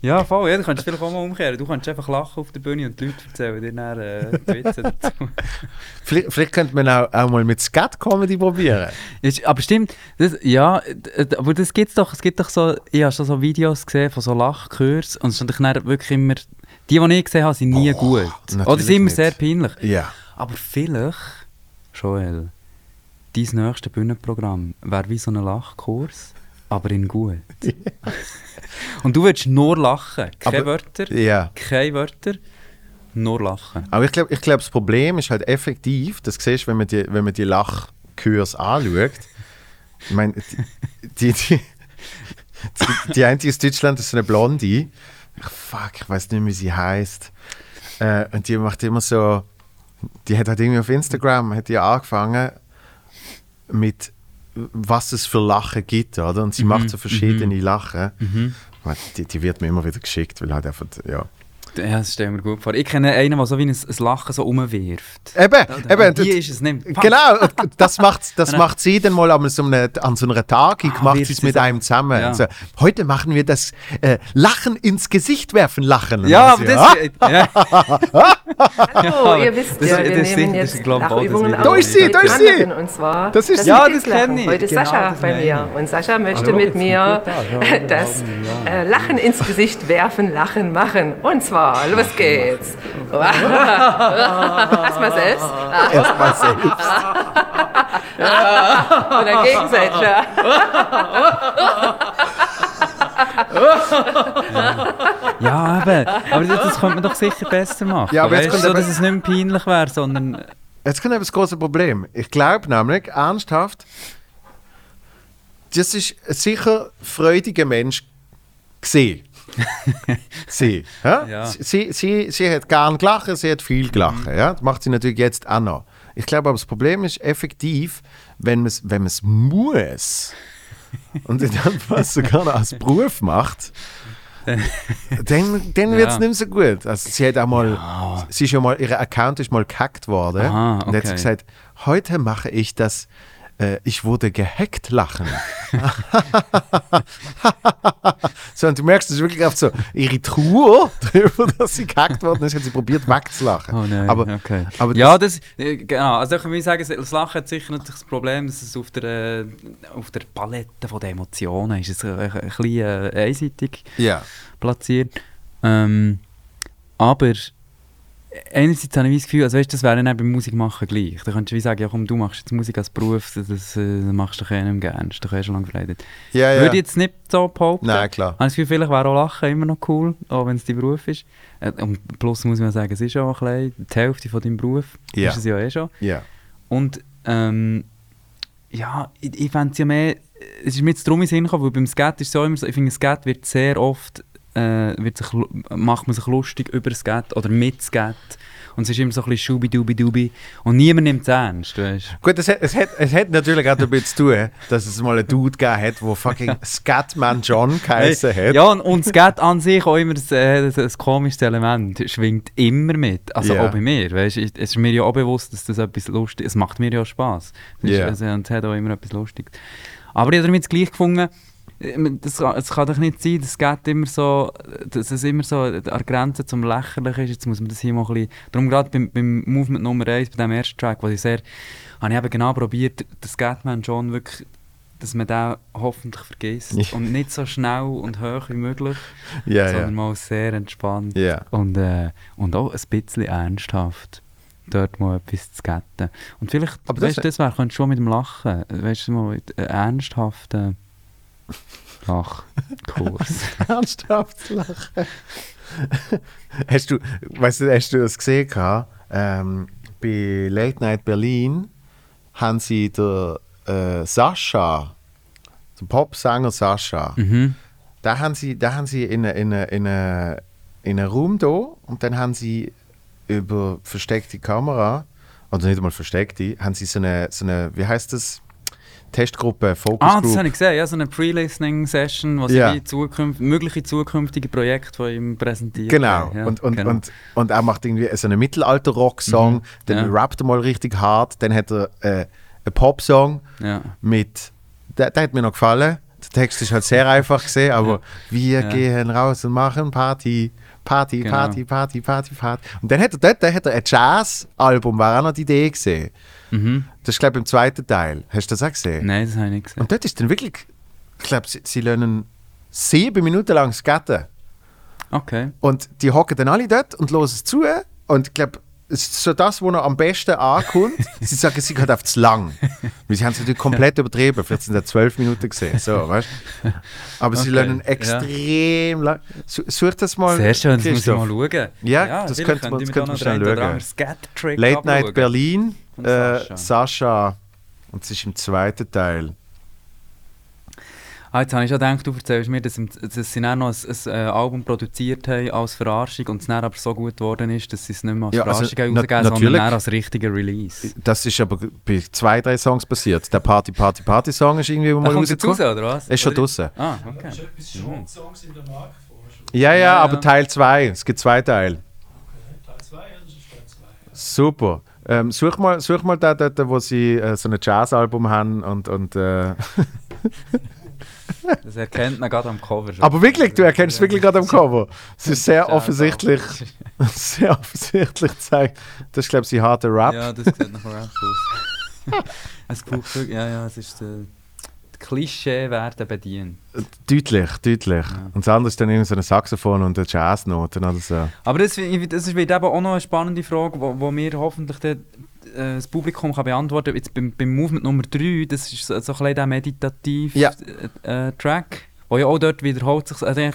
Ja, voll, ja, du kannst vielleicht auch mal umkehren. Du kannst einfach lachen auf der Bühne und die Leute erzählen dir dann äh, die Witze dazu. vielleicht, vielleicht könnte man auch, auch mal mit Scat-Comedy probieren. Ist, aber stimmt, das, ja, aber das gibt's doch, es gibt doch so, ich habe schon so Videos gesehen von so Lachkursen und es sind dann wirklich immer, die, die ich gesehen habe, sind nie gut. natürlich Oder sind immer sehr peinlich. Ja. Aber vielleicht, Joel, dein nächstes Bühnenprogramm wäre wie so ein Lachkurs, aber in gut. und du würdest nur lachen, keine Aber- Wörter, Ja. keine Wörter, nur lachen. Aber ich glaube, ich glaub, das Problem ist halt effektiv, das siehst du, wenn man die, wenn man die Lachkurs anschaut. Ich meine, die, die, die, die, die eine aus Deutschland ist so eine Blondie. Fuck, ich weiß nicht, wie sie heißt. Äh, und die macht immer so, die hat halt irgendwie auf Instagram hat die angefangen mit was es für Lachen gibt, oder? Und sie macht so verschiedene Lachen. Die, die wird mir immer wieder geschickt, weil halt einfach, ja. Ja, das stellen wir gut vor. Ich kenne einen, der so wie ein, ein Lachen so umwirft. Eben, eben. die ist es nicht. Genau, das macht, das macht sie dann mal an so einer, an so einer Tagung, Ah, macht sie es mit so- einem zusammen. Ja. So, heute machen wir das äh, Lachen ins Gesicht werfen, Lachen. Ja, dann aber das. Ja. Hallo, ihr wisst das- ja, das wir sind- nehmen das jetzt das Lachübungen auf. Da ist sie, da ist sie. Und zwar Das ist- Ja, Kids das kenn Lachen. ich. Heute ist Genau, Sascha das bei mir. Und Sascha möchte mit mir das äh, Lachen ins Gesicht werfen, Lachen machen. Und zwar, los geht's. Lass mal selbst. Erst mal selbst. Und dann gegenseitig. Ja. ja, eben. Aber das, das könnte man doch sicher besser machen. Ja, aber jetzt weißt, so, dass es nicht mehr peinlich wäre, sondern. Jetzt kommt eben das große Problem. Ich glaube nämlich, ernsthaft, das ist ein sicher freudiger Mensch gesehen. sie, ja? Ja. Sie, sie, sie hat gern gelacht, sie hat viel gelacht. Ja? Das macht sie natürlich jetzt auch noch. Ich glaube aber, das Problem ist effektiv, wenn man es wenn man's muss und dann was sogar noch als Beruf macht, dann, dann wird es Ja. nicht mehr so gut. Also sie hat auch mal, sie ist ja mal, ihr Account ist mal gehackt worden Aha, und hat sie okay. gesagt, heute mache ich das, äh, ich wurde gehackt lachen. so, und du merkst, es ist wirklich oft so ihre Trauer darüber, dass sie gehackt worden ist, hat sie probiert wegzulachen. Oh nein, aber, okay. aber ja, das, äh, genau. Also ich würde sagen, das Lachen hat sicher natürlich das Problem, dass es auf der, äh, auf der Palette von den Emotionen ist. Es ist ein, ein, ein bisschen äh, einseitig ja. platziert. Ähm, aber einerseits habe ich das Gefühl, also weißt, das wäre dann beim Musikmachen gleich. Da könntest du wie sagen, ja komm, du machst jetzt Musik als Beruf, das, das äh, machst du doch eh gerne, das ist doch eh schon lange verleidet. Ja, ja. Würde ich jetzt nicht so behaupten. Nein, klar. Ich habe das Gefühl, vielleicht wäre auch Lachen immer noch cool, auch wenn es dein Beruf ist. Äh, Und plus muss man sagen, es ist ja auch ein bisschen die Hälfte von deinem Beruf. Ja. Ist es ja eh schon. Ja. Und ähm, ja, ich, ich fände es ja mehr, es ist mir jetzt darum in den Sinn gekommen, weil beim Skat ist es so immer so, ich finde, Skat wird sehr oft, äh, wird sich, macht man sich lustig über Skat oder mit Skat. Und es ist immer so ein bisschen schubi-dubi-dubi. Und niemand nimmt es ernst, weißt Gut, es hat, es, hat, es hat natürlich auch damit zu tun, dass es mal einen Dude gegeben hat, der fucking Scatman John geheißen hat. Ja, und, und Skat an sich auch immer ein, äh, ein, komisches Element, schwingt immer mit. Also Ja. auch bei mir, weißt es ist mir ja auch bewusst, dass das etwas lustig Es macht mir ja ist- Ja. also, und es hat auch immer etwas Lustiges. Aber ich habe damit gleich gefunden, äh, das, kann- es kann doch nicht sein, dass Skat immer so, dass es immer so an der Grenze zum Lächerlichen ist. Jetzt muss man das hier mal ein bisschen... Darum gerade beim, beim Movement Nummer 1, bei dem ersten Track, was ich sehr... Habe ich eben genau probiert, den Scatman John wirklich dass man den hoffentlich vergisst Ja. und nicht so schnell und hoch wie möglich, ja, sondern ja. mal sehr entspannt und, äh, und auch ein bisschen ernsthaft dort mal etwas zu gatten. Und vielleicht, Aber das- weißt du, das wäre, könntest du schon mit dem Lachen, weißt du, mal einen ernsthaften Lachkurs. Ernsthaft zu lachen. hast du, weißt du, hast du das gesehen? Ähm, bei Late Night Berlin haben sie den äh, Sascha, den Popsänger Sascha, mhm. da haben sie, da haben sie in, eine- in, eine- in, eine- in einen Raum da und dann haben sie über versteckte Kamera, oder nicht einmal versteckte, haben sie so eine, so eine wie heißt das? Testgruppe, Focus Ah, das Group. habe ich gesehen. Ja, so eine Pre-Listening-Session, wo sie Ja. zukünft, mögliche zukünftige Projekte von ihm präsentieren. Genau. Ja, und, und, genau. und, und er macht irgendwie so einen Mittelalter-Rock-Song, Mhm. dann Ja. rappt er mal richtig hart, dann hat er äh, einen Pop-Song ja. mit, der, der hat mir noch gefallen. Der Text ist halt sehr einfach gesehen, aber wir Ja. gehen raus und machen Party, Party, Genau. Party, Party, Party, Party. Und dann hat er dort dann hat er ein Jazz-Album, war auch noch die Idee gesehen. Mhm. Das ist glaube ich im zweiten Teil. Hast du das auch gesehen? Nein, das habe ich nicht gesehen. Und dort ist dann wirklich, ich glaube, sie, sie lernen sieben Minuten lang skaten. Okay. Und die hocken dann alle dort und hören es zu. Und ich glaube, es ist so das, wo noch am besten ankommt. sie sagen, sie geht auf zu lang. Weil sie haben es natürlich komplett übertrieben. Vielleicht sind es zwölf Minuten gesehen. So, weißt? Aber sie Okay, lernen ja. extrem lang. Su- Such das mal. Sehr schön, das muss ich mal schauen. Ja, das vielleicht könnte man- das könnte man schnell schauen. Late Night. Berlin, Von äh, Sascha. Sascha. Und es ist im zweiten Teil. Ah, jetzt habe ich schon gedacht, du erzählst mir, dass, dass sie dann noch ein, ein, äh, Album produziert haben als Verarschung und es dann aber so gut geworden ist, dass sie es nicht mehr als Ja, also, Verarschung haben na- rausgegeben, sondern natürlich. dann als richtiger Release. Das ist aber bei zwei, drei Songs passiert. Der Party, Party, Party Song ist irgendwie Da mal rausgekommen. oder was? Ist schon draußen. Ah, Es okay. ist etwas Short-Songs in der Marke. Ja, ja, Ja, aber. Teil 2. Es gibt zwei Teile. Teil 2, ja, das ist Teil 2. Super. Ähm, such mal, such mal da dort, wo sie äh, so ein Jazzalbum haben und, und äh, Das erkennt man gerade am Cover. schon. aber wirklich, du erkennst es wirklich gerade am Cover. Es ist sehr offensichtlich, sehr offensichtlich zeigt. Das ist glaube ich sie harte Rap. Ja, das sieht nach Rap aus. es braucht wirklich, ja, ja, es ist äh, Klischee werden bedient. Deutlich, deutlich. Und das andere ist dann irgendwie so ein Saxophon und eine Jazznote oder so. Aber das, das ist wird eben auch noch eine spannende Frage, wo, wo mir hoffentlich dann, äh, das Publikum kann beantworten kann. Jetzt beim, beim Movement Nummer 3, das ist so, so ein bisschen der meditative Ja. äh, Track, wo ja auch dort wiederholt sich. Also ich,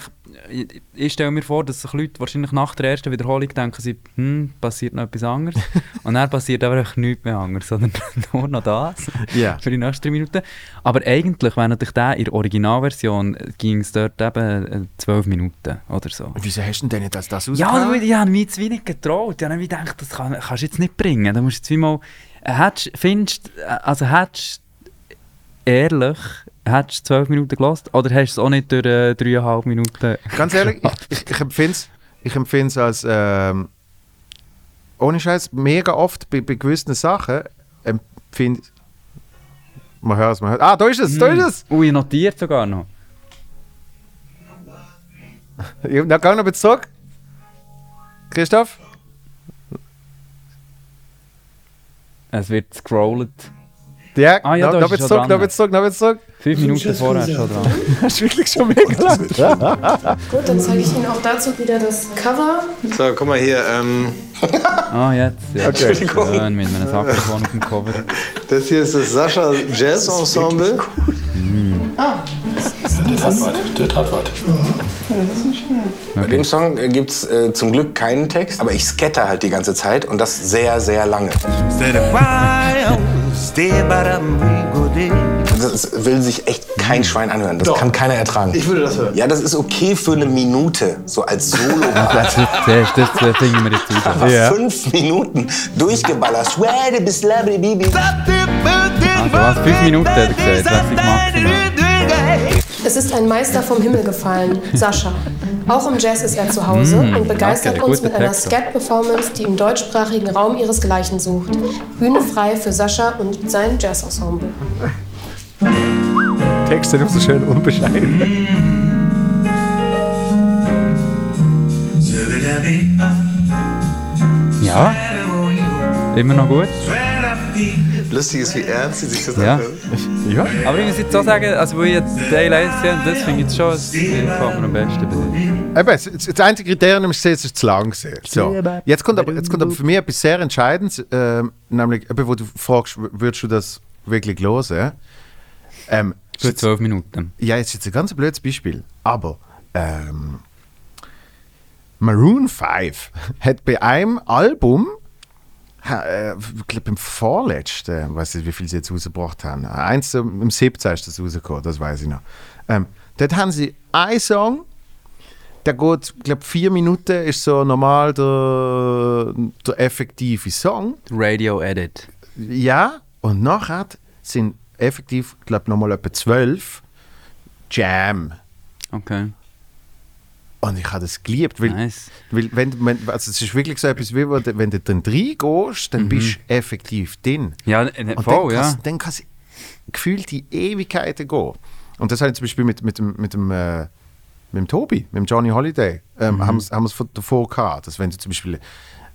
ich, ich stelle mir vor, dass sich Leute wahrscheinlich nach der ersten Wiederholung denken, sie, hm, passiert noch etwas anderes. Und dann passiert aber echt nichts mehr anderes, sondern nur noch das Ja. für die nächsten drei Minuten. Aber eigentlich, wenn natürlich der in der Originalversion ging es dort eben äh, zwölf Minuten oder so. Wieso hast du denn nicht als das Ja, rausgehauen? du, ich habe mich jetzt wenig getraut. Ich habe mir gedacht, das kann, kannst du jetzt nicht bringen. Da musst du jetzt wie mal... Äh, hättest, findest, äh, also hättest ehrlich, hättest du zwölf Minuten gelost oder hast du es auch nicht durch äh, dreieinhalb Minuten... Ganz ehrlich, ich, ich, ich empfinde es ich empfind's als, ähm, ohne Scheiß, mega oft bei, bei gewissen Sachen empfinde Man hört es, man hört Ah, da ist es, da ist es! Ui, notiert sogar noch. Na, geh noch ein bisschen zurück. Christoph? Es wird scrollt. Ja, Ah, ja, noch, da noch ist schon zurück, noch bisschen zurück, noch ein bisschen zurück. Fünf Minuten vorher schon dran. Das ist wirklich schon mega lang. Gut, dann zeige ich Ihnen auch dazu wieder das Cover. So, guck mal hier. Ähm, Ah, jetzt. Ja. Okay. Schön, mit einem Saxophon auf dem Cover. das hier ist das Sascha Jazz Ensemble. Der hat was, der hat was. Bei dem Song gibt es äh, zum Glück keinen Text, aber ich scatter halt die ganze Zeit und das sehr, sehr lange. Das will sich echt kein Schwein anhören. Das kann keiner ertragen. Ich würde das hören. Ja, das ist okay für eine Minute, so als Solo. Das, ist, das. Aber fünf Minuten durchgeballert. Schwede bis labri bibi. Also was? Fünf Minuten hat gesagt. Das ist maximal. Es ist ein Meister vom Himmel gefallen, Sascha. Auch im Jazz ist er zu Hause und begeistert uns mit einer. Scat-Performance, die im deutschsprachigen Raum ihresgleichen sucht. Bühne frei für Sascha und sein Jazz-Ensemble. Texte immer so schön unbescheiden. Ja. Immer noch gut. Lustig ist, wie ernst sie sich das Ja. Ja. Aber ich muss jetzt so sagen, also wo ich jetzt Teil 1 sehe, das finde ich jetzt schon, das gefällt mir am besten bei dir. Eben, das, einzige Kriterium ist, es ist zu lang gewesen. So. Jetzt, kommt aber, jetzt kommt aber für mich etwas sehr Entscheidendes, ähm, nämlich, eben, wo du fragst, würdest du das wirklich hören? Ähm, Für zwölf Minuten. ja, jetzt ist jetzt ein ganz blödes Beispiel, aber ähm, Maroon 5 hat bei einem Album, äh, ich glaube im vorletzten, ich weiß nicht, wie viel sie jetzt rausgebracht haben, eins im im 17. ist das rausgekommen, das weiß ich noch. Ähm, dort haben sie einen Song, der geht, ich glaube, vier Minuten ist so normal der, der effektive Song. Radio Edit. Ja, und nachher sind effektiv, glaube nochmal etwa zwölf Jam. Okay, Und ich habe das geliebt, weil, nice. weil wenn, wenn, also es ist wirklich so etwas wie, wo du- wenn du drin reingehst, dann bist du effektiv drin. Ja, äh, Und voll, dann ja. kann's- dann kann es gefühlt die Ewigkeiten gehen. Und das habe ich zum Beispiel mit, mit, mit, dem, äh, mit dem Tobi, mit dem Johnny Holiday, ähm, haben wir haben wir es davor gehabt, dass wenn du zum Beispiel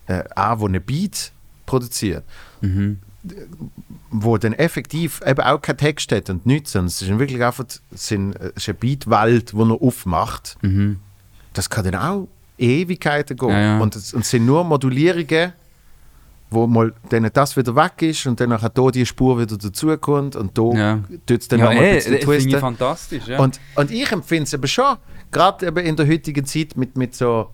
äh, auch, wo eine Beat produziert, wo dann effektiv eben auch kein Text hat und nichts, sondern es ist wirklich einfach es äh, ist eine Beatwelt, die er aufmacht. Das kann dann auch Ewigkeiten gehen. Ja, ja. Und, es, und sind nur Modulierungen, wo mal dann das wieder weg ist und dann nachher hier die Spur wieder dazukommt und da Ja. tut es dann ja, nochmal eh, ein bisschen das finde ich twisten. fantastisch, ja. Und, und ich empfinde es aber schon, gerade eben in der heutigen Zeit mit, mit so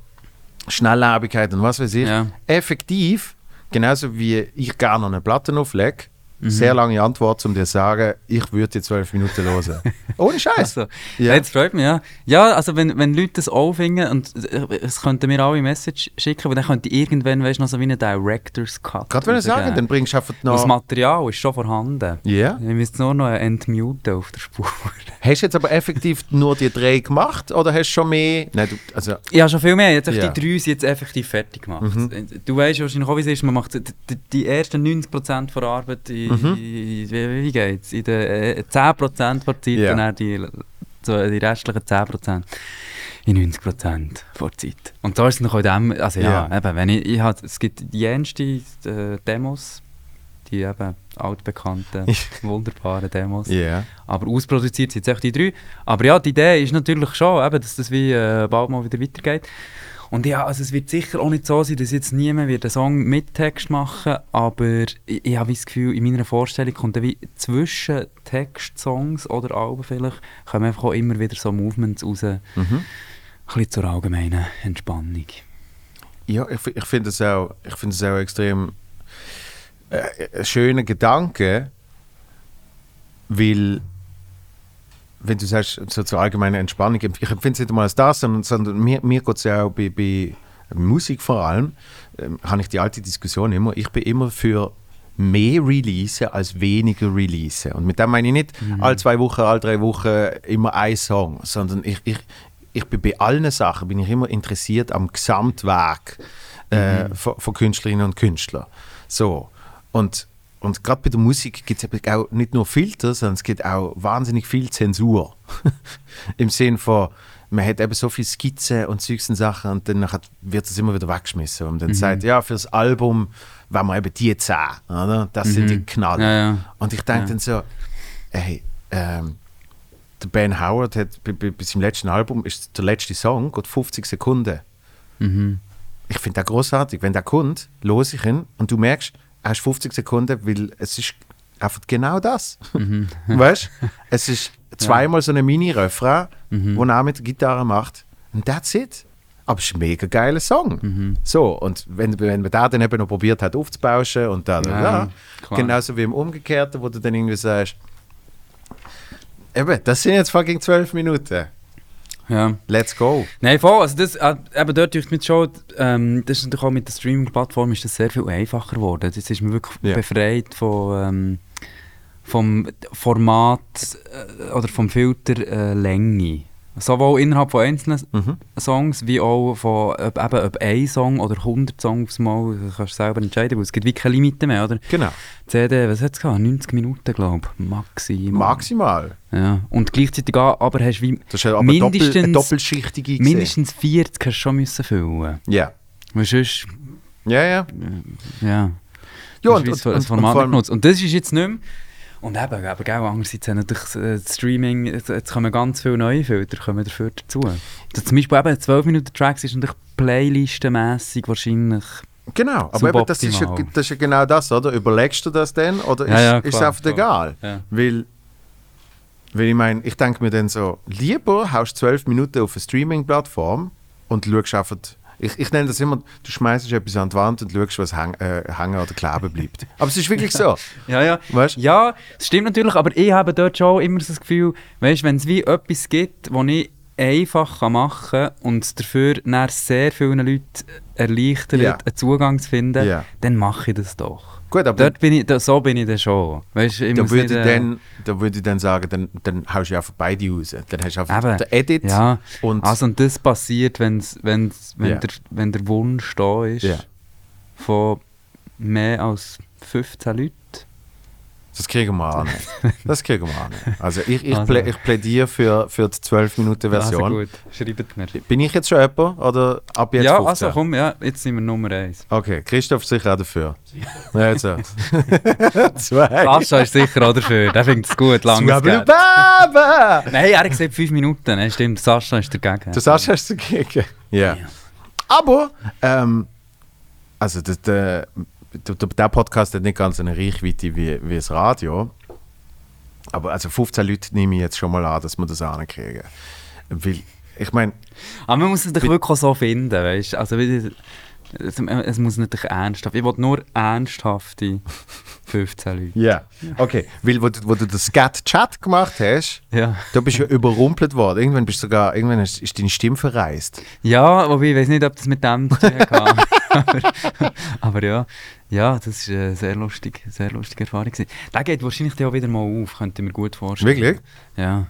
Schnelllebigkeit und was weiß ich, Ja. effektiv, genauso wie ich gerne noch eine Platte auflege, Mhm. sehr lange Antwort, um dir zu sagen, ich würde die zwölf Minuten hören. Ohne Scheiß. Also, Ja. ja. Jetzt freut mich, ja. Ja, also wenn, wenn Leute das auch finden, und äh, es könnten mir alle Message schicken, aber dann könnte ich irgendwann, weißt du, noch so wie einen Director's Cut Gerade wenn ich sagen, dann bringst du einfach Und Das noch... Material ist schon vorhanden. Ja. Ich müsste nur noch entmuten auf der Spur. Hast du jetzt aber effektiv nur die drei gemacht oder hast du schon mehr... Nein, du, also, habe schon viel mehr. Jetzt Ja. Mhm. Die drei sind jetzt effektiv fertig gemacht. Du weißt wahrscheinlich auch, wie es ist. Man macht die, die, die ersten 90% der Arbeit in, Mhm. wie, wie geht's? In den äh, 10% der Zeit und dann die, so die restlichen 10% in 90% der Zeit. Und da ist es noch in dem, also ja, Ja. Eben, wenn ich, ich hab, es gibt die jenste äh, Demos, die eben altbekannten, wunderbaren Demos. ja. Aber ausproduziert sind jetzt echt die drei. Aber ja, die Idee ist natürlich schon, eben, dass das wie äh, bald mal wieder weitergeht. Und ja, also es wird sicher auch nicht so sein, dass jetzt niemand wird einen Song mit Text machen aber ich, ich habe das Gefühl, in meiner Vorstellung kommt wie zwischen Textsongs oder Alben vielleicht, kommen einfach auch immer wieder so Movements raus, ein bisschen zur allgemeinen Entspannung. Ja, ich, ich finde es auch, ich finde es auch extrem äh, ein schöner Gedanke, weil wenn du sagst, so zur allgemeinen Entspannung, ich empfinde es nicht einmal als das, sondern, sondern mir, mir geht es ja auch bei, bei Musik vor allem, ähm, habe ich die alte Diskussion immer, ich bin immer für mehr Release als weniger Release. Und mit dem meine ich nicht alle zwei Wochen, alle drei Wochen immer ein Song, sondern ich, ich, ich bin bei allen Sachen bin ich immer interessiert am Gesamtwerk äh, von, von Künstlerinnen und Künstlern. So. Und, und gerade bei der Musik gibt es eben auch nicht nur Filter, sondern es gibt auch wahnsinnig viel Zensur. Im Sinn von, man hat eben so viele Skizzen und Zeugs und Sachen und dann wird es immer wieder weggeschmissen. Und dann sagt, ja, fürs Album wollen wir eben die zehn, oder? Das sind die Knaller. Ja, ja. Und ich denke Ja. dann so, ey, ähm, der Ben Howard hat bei seinem letzten Album, ist der letzte Song, geht 50 Sekunden. Mhm. Ich finde das großartig. Wenn der kommt, los ich ihn und du merkst, ist 50 Sekunden, weil es ist einfach genau das. Mhm. weißt du? Es ist zweimal so eine Mini-Refrain, Mhm. wo er mit der Gitarre macht. Und that's it. Aber es ist ein mega geiler Song. Mhm. So, und wenn, wenn man da dann eben noch probiert hat aufzubauschen und dann, Ja, ja, klar. genauso wie im Umgekehrten, wo du dann irgendwie sagst, eben, das sind jetzt fucking zwölf Minuten. Ja. Let's go. Nein, voll. Also das, äh, eben dort durch mit schon, ähm, das ist natürlich auch mit der Streaming-Plattform ist das sehr viel einfacher geworden. Jetzt ist man wirklich Ja. befreit von, ähm, vom Format äh, oder vom Filter äh, Länge. Sowohl innerhalb von einzelnen Mhm. Songs, wie auch von ob, eben, ob ein Song oder 100 Songs mal, kannst du selber entscheiden, weil es gibt wie keine Limite mehr, oder? Genau. Die CD, was hat es gehabt? 90 Minuten, glaube ich, maximal. Maximal. Ja. Und gleichzeitig auch, aber hast wie Das ist aber doppel, mindestens, doppelschichtige gesehen. mindestens 40 hast du schon müssen füllen. Ja. Weil sonst, Ja, ja. ja, Ja, das und, ist und, und, das und. Und das ist jetzt nicht mehr. Und eben, aber gell, andererseits natürlich äh, das Streaming, jetzt, kommen ganz viele neue Filter kommen dafür dazu. Also zum Beispiel eben 12 Minuten Tracks ist natürlich playlistenmässig wahrscheinlich. Genau, aber eben, das, ist ja, das ist ja genau das, oder? Überlegst du das denn oder Ja, ist, ja, ist es einfach egal? Ja. Weil, weil ich meine, ich denke mir dann so, lieber haust zwölf Minuten auf eine Streaming-Plattform und schaust einfach, ich, ich nenne das immer, du schmeißt etwas an die Wand und schaust, was häng, äh, hängen oder kleben bleibt. Aber es ist wirklich so, Ja, ja. weißt? Ja, das stimmt natürlich, aber ich habe dort schon immer so das Gefühl, weißt, wenn es wie etwas gibt, das ich einfach machen kann und dafür sehr vielen Leuten erleichtert, Ja. einen Zugang zu finden, Ja. dann mache ich das doch. Gut, aber Dort bin ich, da, so bin ich dann schon. Weißt, ich da würde, nicht, ich äh, dann, da würde ich dann sagen, dann, dann haust du einfach beide raus. Dann hast du einfach Eben. den Edit Ja, und also und das passiert, wenn's, wenn's, wenn, Ja. der, wenn der Wunsch da ist Ja. von mehr als 15 Leuten. Das kriegen wir an. Das kriegen wir an. Also ich, ich, Also. plä, ich plädiere für, für die 12-Minuten-Version. Also gut, schreibt mir. Bin ich jetzt schon jemand oder ab jetzt ja, 15? also komm, ja, jetzt sind wir Nummer 1. Okay, Christoph sicher auch dafür. Ja, jetzt auch. Zwei. Sascha ist sicher auch dafür, der findet es gut. Baba! Nein, er hat gesagt 5 Minuten, ne? stimmt, Sascha ist dagegen. Sagst, hast du dagegen. Ja. Aber, ähm, also der, der, der, Podcast hat nicht ganz eine Reichweite wie, wie das Radio. Aber also 15 Leute nehme ich jetzt schon mal an, dass wir das ankriegen. Weil, ich meine, Aber man muss es doch wirklich so finden, weißt du? Also, es, muss nicht ernsthaft. Ich will nur ernsthafte 15 Leute. ja. Okay, weil wo, du- wo du das Scat-Chat gemacht hast, Ja. da bist du ja überrumpelt worden. Irgendwann bist du sogar, irgendwann ist, ist deine Stimme verreist. Ja, wobei ich weiß nicht, ob das mit dem zu tun hat. aber, aber ja, ja, das war eine sehr lustig, sehr lustige Erfahrung. gewesen. Der geht wahrscheinlich auch wieder mal auf, könnte ich mir gut vorstellen. Wirklich? Ja.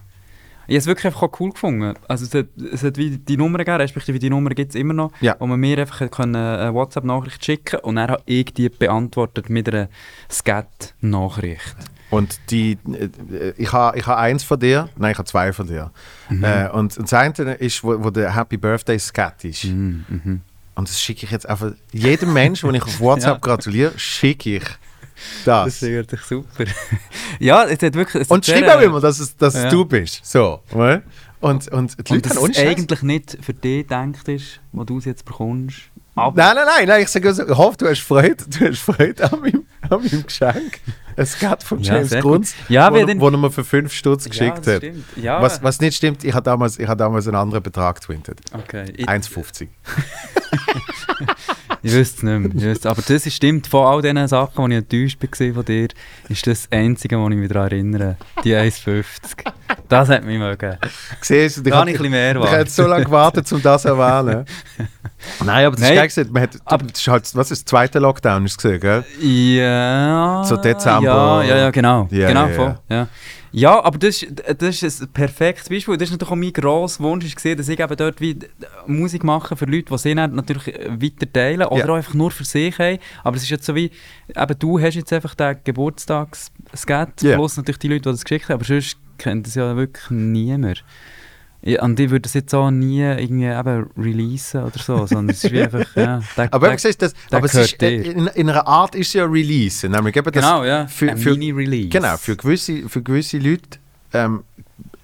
Ich habe es wirklich einfach cool gefunden. Also es hat, es hat wie die Nummer gegeben, respektive die Nummer gibt es immer noch, Ja. wo man mir einfach hat können eine WhatsApp-Nachricht schicken und dann habe ich die beantwortet mit einer Scat-Nachricht. Und die, äh, ich habe ich ha eins von dir, nein, ich habe zwei von dir. Äh, und, das eine ist, wo, wo der Happy Birthday Scat ist. Mhm. Und das schicke ich jetzt einfach jedem Menschen, den ich auf WhatsApp Ja. gratuliere, schicke ich das. Das ist wirklich super. ja, es hat wirklich... Es und schreib auch immer, dass es, dass Ja. du bist. So. Und, und die Und Leute dass haben es eigentlich nicht für dich gedacht ist, wo du es jetzt bekommst. Aber Nein, nein, nein, nein, ich sage so, ich hoffe, du hast Freude, du hast Freude an meinem, an meinem Geschenk. Ein Skat von Ja, James Grunz, gut. Ja, wo, den- wo er mir für 5 Stutz geschickt das hat. Ja, Was, was nicht stimmt, ich habe damals, ich habe damals einen anderen Betrag getwintet. okay. Ich, 1,50. ich wüsste es nicht mehr. Ich wüsste- Aber das ist- stimmt, von all diesen Sachen, die ich enttäuscht war von dir, ist das Einzige, was ich mich daran erinnere. Die 1,50. Das hat mich mögen. Siehst du, ich Gar hab- nicht ein bisschen mehr Ich wahr. habe jetzt so lange gewartet, um das zu erwähnen. Nein, aber das Nein. ist gesagt. Man hat, Aber- das ist halt, was ist der zweite Lockdown, ist gesehen, gell? Ja. So Dezember. Ja, ja, ja genau. Ja, genau ja, voll. Ja. Ja, aber das, ist- das ist ein perfektes Beispiel. Das ist natürlich auch mein grosser Wunsch, ist dass ich eben dort wie Musik mache für Leute, die sie natürlich äh, weiter teilen oder Ja. auch einfach nur für sich haben. Aber es ist jetzt so wie, eben du hast jetzt einfach den Geburtstags-Skat, Ja. plus natürlich die Leute, die das geschickt haben, aber sonst kennt das ja wirklich niemand. Ja, und ich würde das jetzt auch nie irgendwie eben releasen oder so, sondern es ist wie einfach, ja, der, Aber, der, siehst das, aber es ist, äh, in, in einer Art ist es ja ein Release. Nämlich eben das Genau, ja. Für, für, Mini-Release. Genau, für gewisse, für gewisse Leute ähm,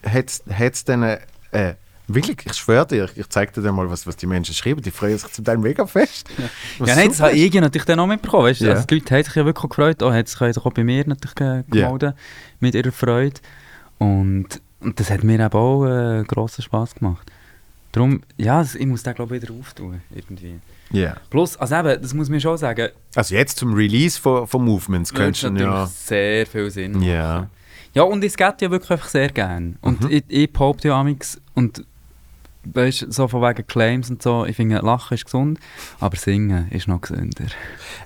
hat es dann äh, wirklich, ich schwöre dir, ich, ich zeige dir mal, was, was die Menschen schreiben, die freuen sich zum Teil mega fest. Was Ja, nein, das habe ich natürlich dann auch mitbekommen. Weißt? du. Ja. Also die Leute haben sich ja wirklich gefreut. Auch, hat sich auch bei mir natürlich ge Ja. gemeldet mit ihrer Freude. Und, und das hat mir eben auch äh, grossen Spass gemacht. Darum, ja, ich muss den glaube ich wieder auftun. Irgendwie. Ja. Plus, also eben, das muss man schon sagen, Also jetzt zum Release von, von Movements könntest du ja... sehr viel Sinn machen. Ja. Ja, und ich skate ja wirklich einfach sehr gern. Und Mhm. ich, ich behaupte ja amix und weißt, so von wegen Claims und so, ich finde, Lachen ist gesund, aber Singen ist noch gesünder.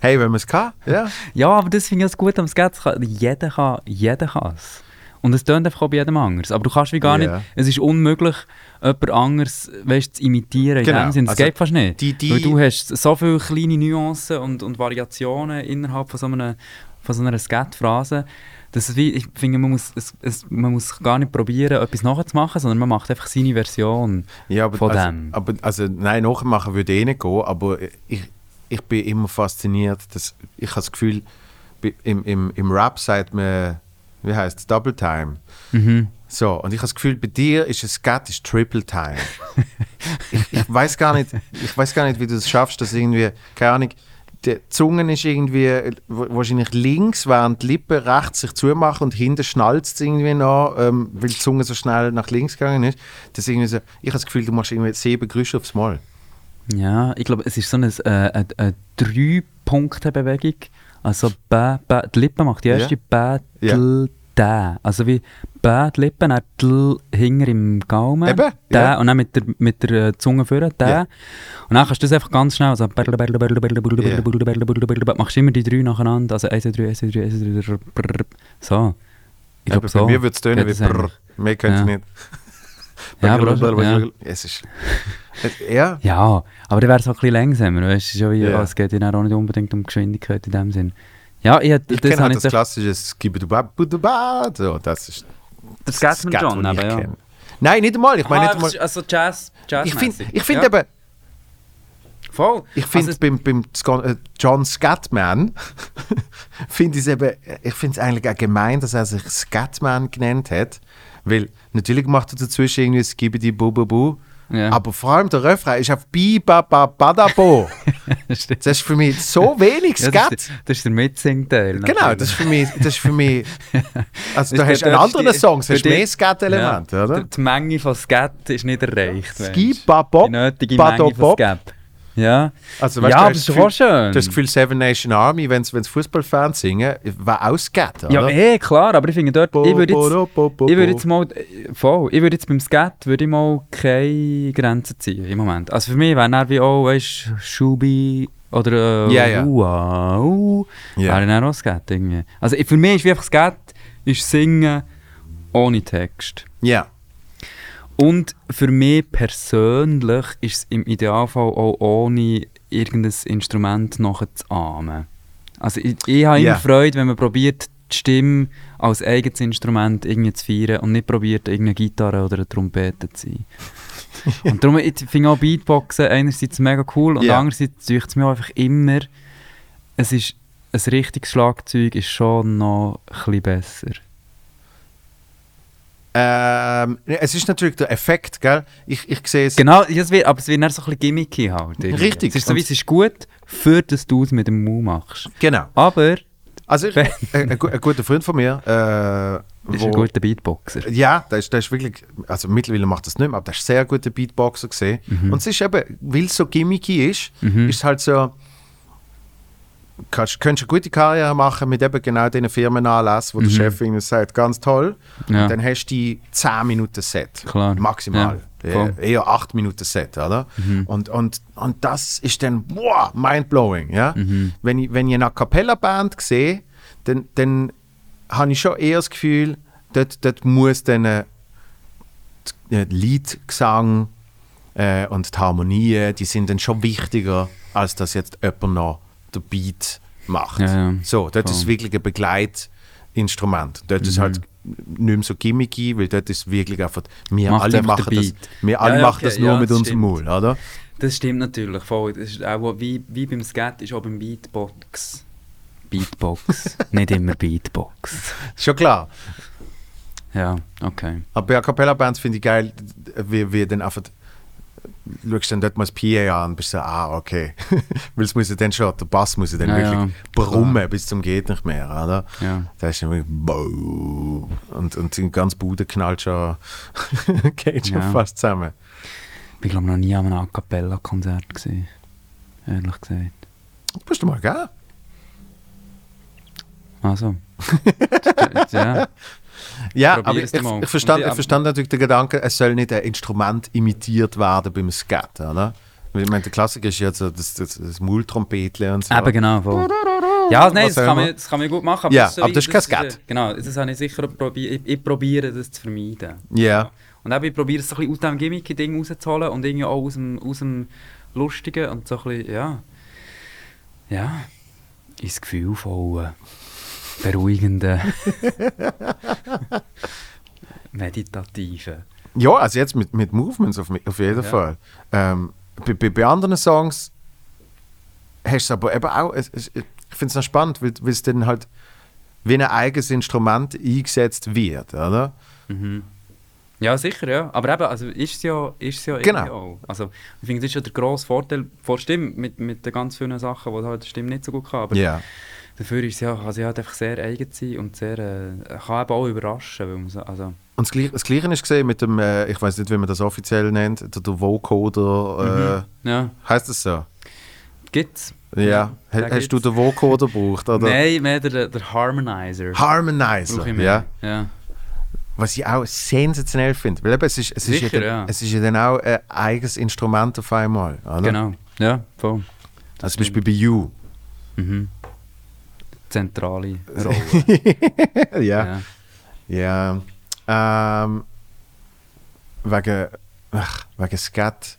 Hey, wenn man es kann, ja. Ja, aber das finde ich das gut am kann- Jeder kann jeder kann es. Und es tönt einfach auch bei jedem anders. Aber du kannst wie gar Ja. nicht, es ist unmöglich, jemand anderes weißt, zu imitieren. In Genau. dem Sinne, das Also, geht fast nicht. die- die- Weil du hast so viele kleine Nuancen und, und Variationen innerhalb von so einer, von so einer Skate-Phrase, dass es wie, ich finde, man muss, es, es, man muss gar nicht probieren, etwas nachzumachen, sondern man macht einfach seine Version. ja aber, Von also, dem. aber also nein, nachmachen würde eh nicht gehen, aber ich, ich bin immer fasziniert, dass ich habe das Gefühl, im, im, im Rap sagt man, wie heißt es, Double Time. Mhm. So, und ich habe das Gefühl, bei dir ist es Skat ist Triple Time. ich ich weiß gar nicht, ich weiß gar nicht, wie du es schaffst, dass irgendwie, keine Ahnung, die Zunge ist irgendwie äh, wa- wahrscheinlich links, während die Lippen rechts sich zumachen und hinten schnalzt es irgendwie noch, ähm, weil die Zunge so schnell nach links gegangen ist. Das irgendwie so, ich habe das Gefühl, du machst irgendwie sieben Grüße aufs Mal. Ja, ich glaube, es ist so eine, äh, eine, eine Drei-Punkte-Bewegung. Also, bä, bä, die Lippe macht die erste, Ja. dl, da. Also wie bä, Bad Lippen, dann Dl hinger im Gaumen. Eben, der, ja. Und dann mit der, mit der äh, Zunge vorne, der. Ja. Und dann kannst du das einfach ganz schnell, also machst immer die drei nacheinander, also 1, 2, 3, 1, 2, 3, 1, 2, 3, brrr. so. Ich glaube so. bei mir würde es tönen wie brrr. Mehr könnte Ja. ich nicht. Ja, aber ja. Es ist... Ja, Ja, aber dann wäre es auch ein bisschen langsamer, weißt du, schon wie, Ja. es geht ja auch nicht unbedingt um Geschwindigkeit in dem Sinn. Ja, ich, ich das kenne halt ich das so- klassische Skibidubabudubad. So, das ist Der Scatman Skat, John, aber ja. kenne. Nein, nicht einmal. Ich meine ah, nicht einmal... das ist also Jazz, Jazz Ich finde ich find ja, eben... Voll. Ich finde Also, beim, beim äh, John Scatman finde ich es eben, ich finde es eigentlich auch gemein, dass er sich Scatman genannt hat, weil natürlich macht er dazwischen irgendwie Skibidi Bu Bu Bu, Ja. aber vor allem der Refrain ist auf Bi Ba Ba Badabo. Stimmt. das ist für mich so wenig Ja, Scat. das, ist, der- das ist der Mitsingteil. Genau, das ist für mich, das ist für mich, also hast du, du einen anderen die- Songs, hast du mehr Scat-Elemente, ja, oder? Die, Menge von Scat ist nicht erreicht. weisst Ski du. Ba Bob, Die nötige Menge von Bob. Ja, Also, weißt, ja aber das ist Gefühl- schön. Du hast das Gefühl, Seven Nation Army, wenn es Fußballfans singen, war auch Scat, oder? Ja, eh, klar, aber ich finde dort, Bo, ich würde jetzt, bo, bo, ich bo. jetzt mal, äh, voll, ich würde jetzt beim Skat, würde ich mal keine Grenzen ziehen im Moment. Also für mich wäre dann wie auch, weißt du, Schubi oder äh, Ja, ja. Wow, Ja. wäre dann auch Skat irgendwie. Also für mich ist wie einfach Skat, ist Singen ohne Text. Ja. Und für mich persönlich ist es im Idealfall auch ohne irgendein Instrument nachzuahmen. Also ich, ich habe immer Freude, wenn man probiert, die Stimme als eigenes Instrument irgendwie zu feiern und nicht probiert, irgendeine Gitarre oder eine Trompete zu sein. und darum ich finde auch Beatboxen einerseits mega cool und Ja. andererseits tue es mir einfach immer, es ist ein richtiges Schlagzeug ist schon noch ein bisschen besser. Ähm, es ist natürlich der Effekt, gell? Ich, ich sehe es. Genau, es wird, aber es wird dann so ein bisschen gimmicky halt. irgendwie. Richtig. Es ist so wie, es ist gut, für dass du es mit dem Mund machst. Genau. Aber Also, ich, ein, ein, gu- ein guter Freund von mir, äh, ist ein wo, guter Beatboxer. ja, der ist, der ist wirklich, also mittlerweile macht das nicht mehr, aber der ist sehr guter Beatboxer gesehen. Mhm. Und es ist eben, weil es so gimmicky ist, ist es halt so, kannst, könntest eine gute Karriere machen mit eben genau diesen Firmenanlässen, wo der Chef ihnen sagt, ganz toll. Mhm. Ja. Und dann hast du die 10 Minuten Set. Klar. Maximal. Ja, voll. Äh, eher 8 Minuten Set, oder? Und, und, und das ist dann, wow, mindblowing, ja? Wenn, ich, wenn ich eine A Cappella-Band sehe, dann, dann habe ich schon eher das Gefühl, dort, dort muss dann äh, äh, Liedgesang äh, und die Harmonien, die sind dann schon wichtiger, als dass jetzt jemand noch den Beat macht. Ja, ja. So, dort ist Voll. wirklich ein Begleitinstrument. Dort ist halt nicht mehr so gimmicky, weil dort ist wirklich einfach, wir Macht alle machen das, wir alle ja, machen okay, das nur mit das unserem stimmt. Maul, oder? Das stimmt natürlich voll. Das ist auch wie, wie beim Skat ist auch beim Beatbox. Beatbox. nicht immer Beatbox. Schon klar. Ja, okay. Aber bei A Cappella Bands finde ich geil, wie, wie dann einfach schaust dann dort mal das PA an und bist so, ah, okay. Weil es muss ja dann schon, der Bass muss ja dann Ja, wirklich ja, brummen bis zum geht nicht mehr, oder? Ja. Da ist dann wirklich Bow. und, und die ganze Bude knallt schon, geht schon Ja. fast zusammen. Ich glaube noch nie an einem A Cappella-Konzert gesehen. Ehrlich gesagt. Bist du mal, gell? Also. ja. Ja, Probier aber ich, mal. ich, verstand, ich verstand natürlich den Gedanken, es soll nicht ein Instrument imitiert werden beim Skat? Weil ich meine, der Klassiker ist ja so das, das, das Mulltrompetle und so. Eben genau. Voll. Ja, nein, das kann, man, das kann man gut machen. Ja, so aber das ist kein Skat. Genau, das habe ich sicher probiert. Ich, ich probiere das zu vermeiden. Ja. Und eben, ich probiere es so ein bisschen aus diesem Gimmicky-Ding rauszuholen und irgendwie auch aus dem, aus dem Lustigen und so ein bisschen, ja. Ja. Ins Gefühl von beruhigenden, meditativen. Ja, also jetzt mit, mit Movements auf, auf jeden Ja. Fall. Ähm, bei, bei, anderen Songs hast du aber eben auch, es, es, ich finde es noch spannend, weil, weil es dann halt wie ein eigenes Instrument eingesetzt wird, oder? Ja, sicher, ja. Aber eben, also ist es ja, ist es ja Genau. irgendwie auch. Also, ich finde, das ist ja der grosse Vorteil von der Stimme, mit, mit den ganz vielen Sachen, die halt die Stimme nicht so gut kann. Aber Ja. Dafür ist es ja, sie halt einfach sehr eigen sein und sehr, äh, kann eben auch überraschen. Weil man so, also, Und das Gleiche, das Gleiche ist gesehen mit dem, äh, ich weiß nicht, wie man das offiziell nennt, der, der Vocoder, ja, äh, heißt das so? gibt's. Ja. Ha- Hast du gibt's. den Vocoder gebraucht, oder? Nein, mehr der, der Harmonizer. Harmonizer, ja. ja. was ich auch sensationell finde, weil eben, es ist, es, ist ja Sicher, dann, ja. es ist ja dann auch ein eigenes Instrument auf einmal. Oder? Genau. Ja, voll. Also zum Beispiel bei You. Mhm. Zentrale Rolle. ja. ja. Ja. Ähm, wegen, ach, wegen Skat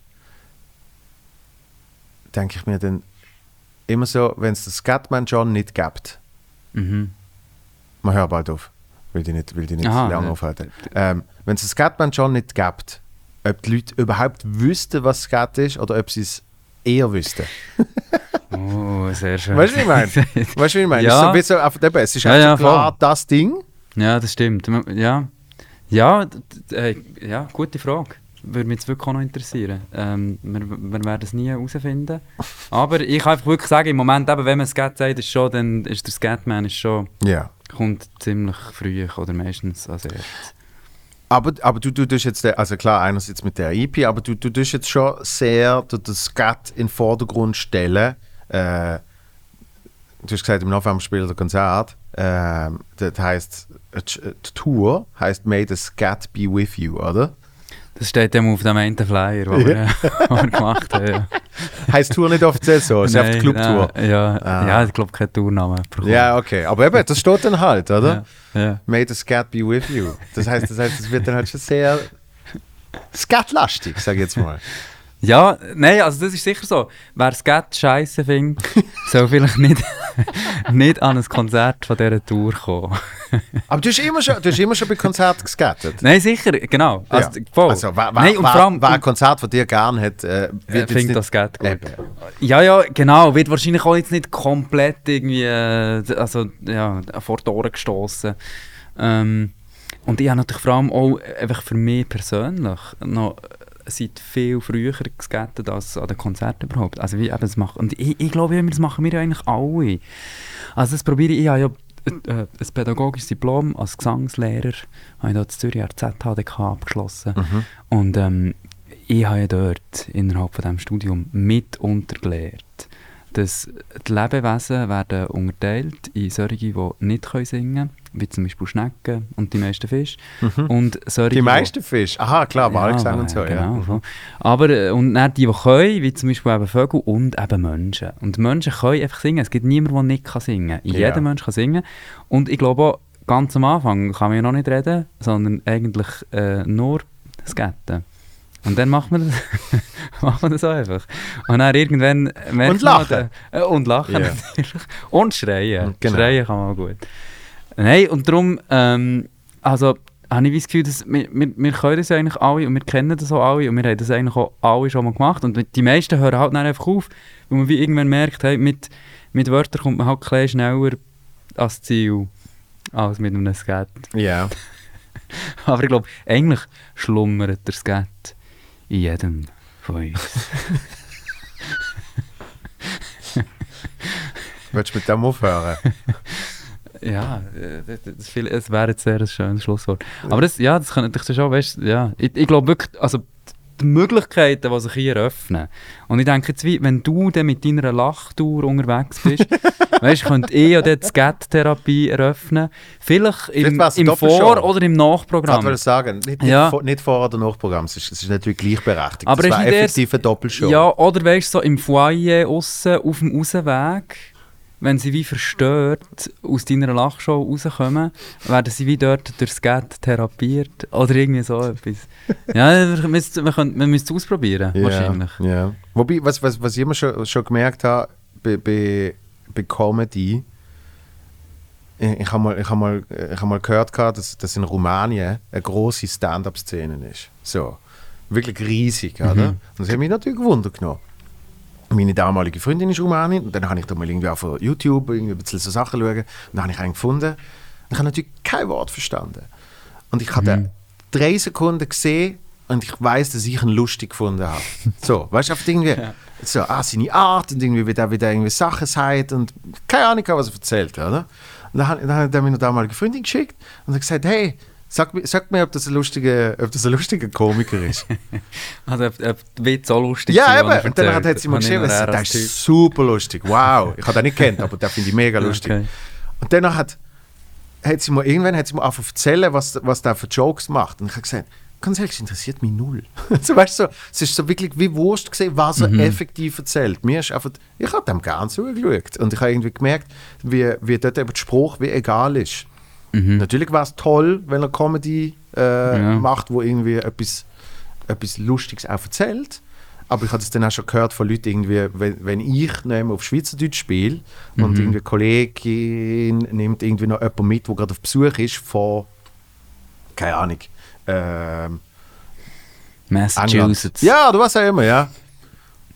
denke ich mir dann immer so, wenn es den Scatman John nicht gibt, Mhm. man hört bald auf, will die nicht, will die nicht Aha, lange ja. aufhalten. Ähm, wenn es den Scatman John nicht gibt, ob die Leute überhaupt wüssten, was Skat ist oder ob sie es eher wüssten. Oh, sehr schön. Weißt du, wie ich meine? Weißt du, wie ich meine? Ja. Es ist, so, so, einfach, eben, es ist Ja, einfach ja, klar voll. das Ding. Ja, das stimmt. Ja, ja, äh, ja gute Frage. Würde mich jetzt wirklich auch noch interessieren. Ähm, wir, wir werden es nie herausfinden. Aber ich kann einfach wirklich sagen, im Moment, eben, wenn man Skat sagt, ist schon, dann ist der Scatman ist schon, Ja. kommt ziemlich früh oder meistens als erstes. Aber, aber du, du tust jetzt, also klar, einerseits mit der EP, aber du, du tust jetzt schon sehr den Skat in den Vordergrund stellen. Äh, du hast gesagt, im November spielt er Konzert. Ähm, das heißt, die Tour heißt May the Scat be with you, oder? Das steht dem auf dem einen Flyer, den wir, äh, den wir gemacht haben. Ja. Heißt Tour nicht offiziell so, es ist einfach die Clubtour. Ja, Ah. ja, ich glaube, kein Tourname. bekommen. Ja, okay. Aber eben, das steht dann halt, oder? Ja, ja. May the Scat be with you. Das heißt, das heißt, es wird dann halt schon sehr Scat-lastig, sag ich jetzt mal. Ja, nein, also das ist sicher so. Wer Skat scheiße findet, soll vielleicht nicht, nicht an ein Konzert von dieser Tour kommen. Aber du hast immer schon, du hast immer schon bei Konzerten gescattet. nein, sicher, genau. Also, ja. voll. also wer, nein, und wer, vor allem, wer ein Konzert von dir gern hat, äh, äh, wird findet das Skat gut. Eben. Ja, ja, genau. Wird wahrscheinlich auch jetzt nicht komplett irgendwie äh, also, ja, vor die Ohren gestoßen. Ähm, und ich habe natürlich vor allem auch einfach für mich persönlich noch seit viel früher geskattet als an den Konzerten überhaupt. Also wie eben das macht. Und ich, ich glaube das machen wir ja eigentlich alle. Also das probiere ich, ich habe ja äh, ein pädagogisches Diplom als Gesangslehrer, habe ich in Zürich an ZHDK abgeschlossen. Und ähm, ich habe ja dort innerhalb von diesem Studium mit untergelehrt, dass die Lebewesen werden unterteilt in solche, die nicht können singen können, wie zum Beispiel Schnecken und die meisten Fische. Und solche, Mhm. Die meisten Fische. Aha, klar, Walgesang ja, und so. Genau, ja. voll. Aber äh, und dann die, die können, wie zum Beispiel eben Vögel und eben Menschen. Und Menschen können einfach singen. Es gibt niemanden, der nicht kann singen kann. Ja. Jeder Mensch kann singen. Und ich glaube auch, ganz am Anfang kann man ja noch nicht reden, sondern eigentlich äh, nur skaten. Und dann macht man das, macht man das auch einfach. Und dann irgendwann merkt Und man lachen. Äh, und lachen Ja. natürlich. Und schreien. Genau. Schreien kann man auch gut. Nein, und darum, ähm, also, habe ich das Gefühl, dass wir, wir, wir können das eigentlich alle und wir kennen das auch alle und wir haben das eigentlich auch alle schon mal gemacht. Und die meisten hören halt dann einfach auf, weil man wie irgendwann merkt, hey, mit, mit Wörtern kommt man halt ein bisschen schneller ans Ziel als mit einem Skat. Ja. Aber ich glaube, eigentlich schlummert der Skat in jedem von uns. Willst du mit dem aufhören? Ja, äh, es wäre jetzt sehr ein schönes Schlusswort. Aber das, ja, das könnte ich schon, weißt, ja, ich, ich glaube wirklich, also die Möglichkeiten, die sich hier eröffnen. Und ich denke jetzt, wie, wenn du dann mit deiner Lachtour unterwegs bist, weißt, könnte ich ja dort die Skat-Therapie eröffnen. Vielleicht im, im. Vor- oder im Ich Nachprogramm. wollte sagen, nicht, Ja. vor, nicht vor oder Nachprogramm, es ist, es ist natürlich gleichberechtigt. Aber das ist effektiv eine Doppelshow. Ja, oder weißt du, so im Foyer aussen auf dem Rausweg, wenn sie wie verstört aus deiner Lachshow rauskommen, werden sie wie dort durch Skat therapiert oder irgendwie so etwas. ja, wir müssen es ausprobieren, Ja, wahrscheinlich. Ja. Wobei, was, was, was ich immer schon, schon gemerkt habe bei, bei, bei Comedy, ich, ich habe mal, ich hab mal, ich hab mal gehört, gehabt, dass, dass in Rumänien eine große Stand-up-Szene ist. So. Wirklich riesig, oder? Und das hat mich natürlich gewundert genommen. Meine damalige Freundin ist Rumänin und dann habe ich da mal irgendwie auf YouTube irgendwie ein bisschen so Sachen schauen und dann habe ich einen gefunden und ich habe natürlich kein Wort verstanden. Und ich habe den drei Sekunden gesehen und ich weiß, dass ich ihn lustig gefunden habe. So, weißt du, einfach irgendwie so, ah, seine Art und irgendwie, wie der, wie der irgendwie Sachen sagt und keine Ahnung, was er erzählt, oder? Und dann, hat- dann hat er mir eine damalige Freundin geschickt und hat gesagt, hey, sag, mir- sag mir, ob das ein lustiger, ob das ein lustiger Komiker ist. Also, ob, ob der Witz so lustig Ja, war, eben. Und dann hat, sie mir geschrieben, als ist super lustig. Wow. Ich habe den nicht kennt, aber den finde ich mega lustig. Okay. Und dann hat hat sie mir irgendwann hat sie mir einfach erzählen, was, was der für Jokes macht. Und ich habe gesagt, ganz ehrlich, es interessiert mich null. so, weißt du, so, es ist so wirklich wie Wurst gesehen, was er effektiv erzählt. Mir ist einfach, ich habe dem gerne zugeschaut. Und ich habe irgendwie gemerkt, wie, wie dort eben der Spruch wie egal ist. Natürlich war es toll, wenn er Comedy äh, Ja. macht, wo irgendwie etwas, etwas Lustiges auch erzählt. Aber ich habe es dann auch schon gehört von Leuten, irgendwie, wenn, wenn ich nicht auf Schweizerdeutsch spiele und irgendwie eine Kollegin nimmt irgendwie noch jemanden mit, der gerade auf Besuch ist von, keine Ahnung, ähm, Massachusetts. ja, du weißt ja immer, ja.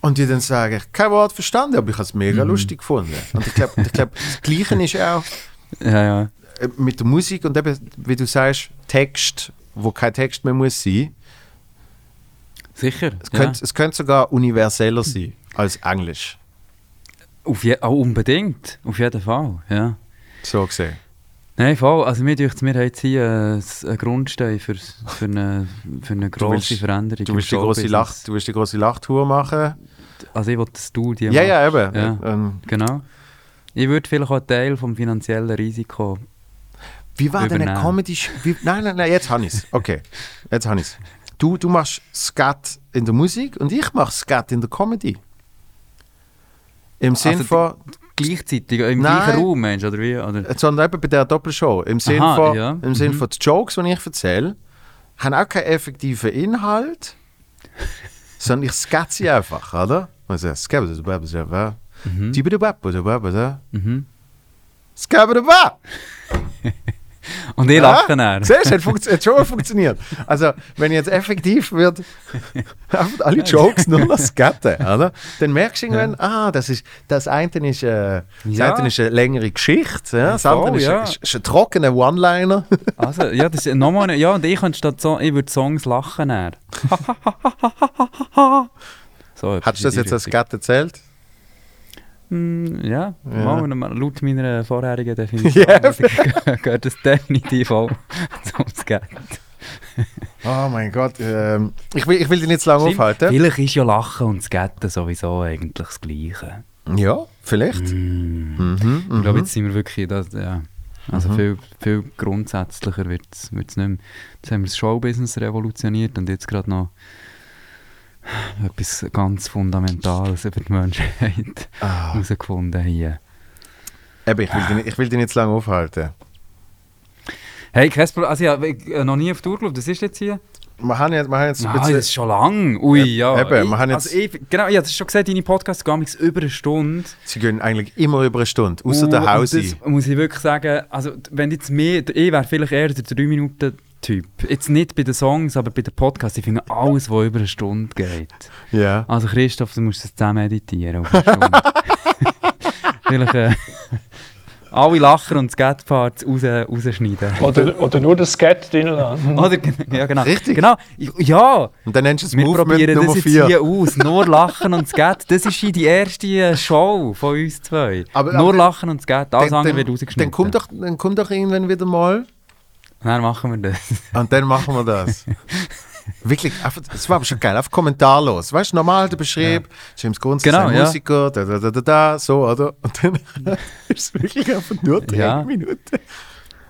Und die dann sagen, kein Wort verstanden, aber ich habe es mega lustig gefunden. Und ich glaube, ich glaub, das Gleiche ist auch Ja, ja. Äh, mit der Musik und eben, wie du sagst, Text, wo kein Text mehr muss sein. Sicher. Es ja. könnte, es könnte sogar universeller sein als Englisch. Auf je oh, unbedingt. Auf jeden Fall. Ja. So gesehen. Nein, voll. Also mir denkt, wir haben jetzt hier äh, einen Grundstein für, für, eine, für eine grosse willst- Veränderung Du willst die große Showbusiness. Lach, du willst die große Lachtour machen. Also ich will das Studio Ja, machen. ja, eben. Ja. Ähm, Genau. Ich würde vielleicht auch einen Teil vom finanziellen Risiko... Wie war denn Übernehmen. Comedy? Wie, nein, nein, nein, jetzt habe ich es. Okay, jetzt habe ich es. Du, du machst Skat in der Musik und ich mache Skat in der Comedy. Im Sinn Also von, Gleichzeitig, im Nein. gleichen Raum, meinst du, oder wie? Oder? sondern eben bei der Doppelshow. Im Sinn Aha, von, ja. im Sinn Mhm. von die Jokes, die ich erzähle, haben auch keinen effektiven Inhalt, sondern ich skat sie einfach, oder? Da. Mhm. Und ich lache dann. Siehst du, hat, funktio- hat schon funktioniert. Also, wenn jetzt effektiv wird, einfach alle Jokes nur noch skaten, oder? Dann merkst du irgendwann, ah, das, ist, das eine ist, äh, das Ja. eine ist eine längere Geschichte, ja? das andere ist, ja. ist, ist ein trockener One-Liner. Also, ja, das ist nochmal ja, und ich könnte statt so, ich würde Songs lachen so, Hättest du das jetzt als. Skat erzählt? Mm, ja, Ja. Mal, laut meiner vorherigen Definition Ja. gehört das definitiv auch zum Skat. Oh mein Gott, ähm, ich, will, ich will dich nicht zu lange Stimmt, aufhalten. Vielleicht ist ja Lachen und Skaten sowieso eigentlich das Gleiche. Ja, vielleicht. Mm. Mhm, Ich glaube, mhm. jetzt sind wir wirklich, das, ja, also viel, viel grundsätzlicher wird es nicht mehr. Jetzt haben wir das Showbusiness revolutioniert und jetzt gerade noch etwas ganz Fundamentales über die Menschheit Ah. herausgefunden hier. Eben, ich, will dich, nicht- ich will dich nicht zu lange aufhalten. Hey, Kesper, also ja, ich, äh, noch nie auf die Tour geschaut, das ist jetzt hier? Wir haben jetzt, wir haben jetzt ein Ah, bisschen- das ist schon lang. Ui, ja. eben, ich, wir haben jetzt- also ich, genau, ich habe schon gesagt, deine Podcasts gehen über eine Stunde. Sie gehen eigentlich immer über eine Stunde, außer Uh, der und Hausi. Das muss ich wirklich sagen, also wenn jetzt mehr, ich wäre vielleicht eher der 3-Minuten-Typ. Jetzt nicht bei den Songs, aber bei den Podcasts. Ich finde alles, was über eine Stunde geht. Ja. Also Christoph, du musst es zusammen editieren auf eine Stunde. vielleicht äh, alle Lacher und Skatparts raus, rausschneiden. Oder, oder nur das Skat drin lassen. Oder, ja, genau. Richtig. Genau, ja. Und dann nennst du es Wir Movement probieren Nummer das jetzt 4. hier aus. Nur Lachen und Skat. Das ist hier die erste äh, Show von uns zwei. Aber- Nur aber- Lachen und Skat. Alles Dann, andere wird dann, rausgeschnitten. dann, kommt doch, dann kommt doch irgendwann wieder mal Dann machen wir das. und dann machen wir das. Wirklich, das war aber schon geil, einfach kommentarlos. Weißt du, normal der Beschrieb, James Gunz Genau, ja. Musiker, da, da, da, da, da, so, oder? Und dann ist es wirklich einfach nur drei Ja. Minuten.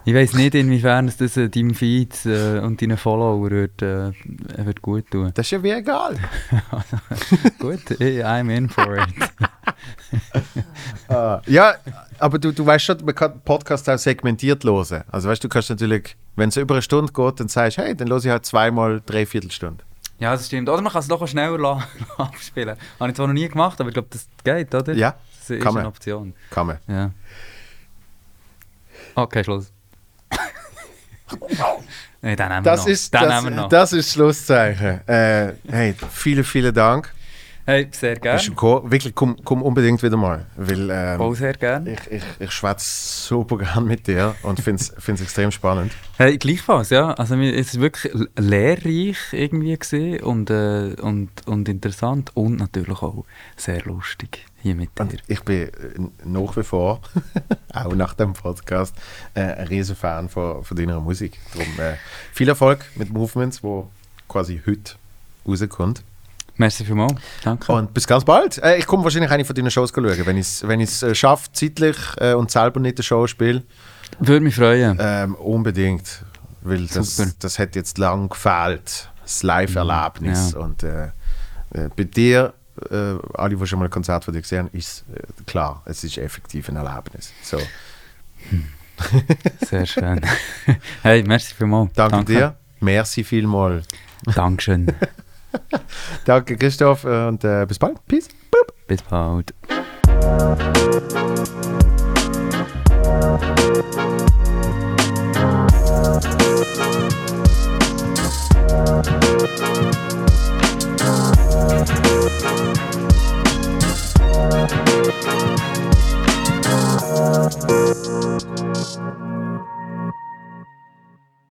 Ich weiß nicht, inwiefern es das äh, deinem Feed äh, und deinen Follower wird, äh, wird gut tun. Das ist ja wie egal. gut, ich- I'm in for it. Ah, ja, aber du, du weißt schon, man kann Podcast auch segmentiert hören. Also weißt du, kannst natürlich, wenn es über eine Stunde geht, dann sagst du, hey, dann höre ich halt zweimal dreiviertel Stunde. Ja, das stimmt. Oder man kann es doch auch schneller abspielen. Habe ich zwar noch nie gemacht, aber ich glaube, das geht, oder? Ja, Das ist kann man. eine Option. kann man. Ja. Okay, Schluss. Nein, den Das ist, den das, noch. das ist das Schlusszeichen. Äh, hey, vielen, vielen Dank. hey, sehr gerne. Wirklich, komm, komm unbedingt wieder mal. Weil ähm, Voll sehr gerne. ich, ich, ich schwätze super gern mit dir und finde es extrem spannend. Hey, gleichfalls, ja. Also es ist wirklich lehrreich irgendwie und, äh, und, und interessant und natürlich auch sehr lustig hier mit dir. Und ich bin äh, nach wie vor, auch nach dem Podcast, äh, ein riesen Fan von, von deiner Musik. Darum äh, viel Erfolg mit Movements, wo quasi heute rauskommt. Merci vielmals. Danke. Und bis ganz bald. Äh, ich komme wahrscheinlich eine von deinen Shows schauen, wenn ich es wenn ich's, äh, schaffe, zeitlich äh, und selber nicht eine Show spiele. Würde mich freuen. Ähm, unbedingt, weil das, Super. das hat jetzt lang gefehlt, das Live-Erlebnis. Ja. Und äh, äh, bei dir, äh, alle, die schon mal ein Konzert von dir gesehen haben, ist äh, klar, es ist effektiv ein Erlebnis. So. Hm. Sehr schön. hey, merci vielmals. Danke, Danke dir. Merci vielmals. Dankeschön. Danke, Christoph, und äh, bis bald. Peace. Boop. Bis bald. Thank you.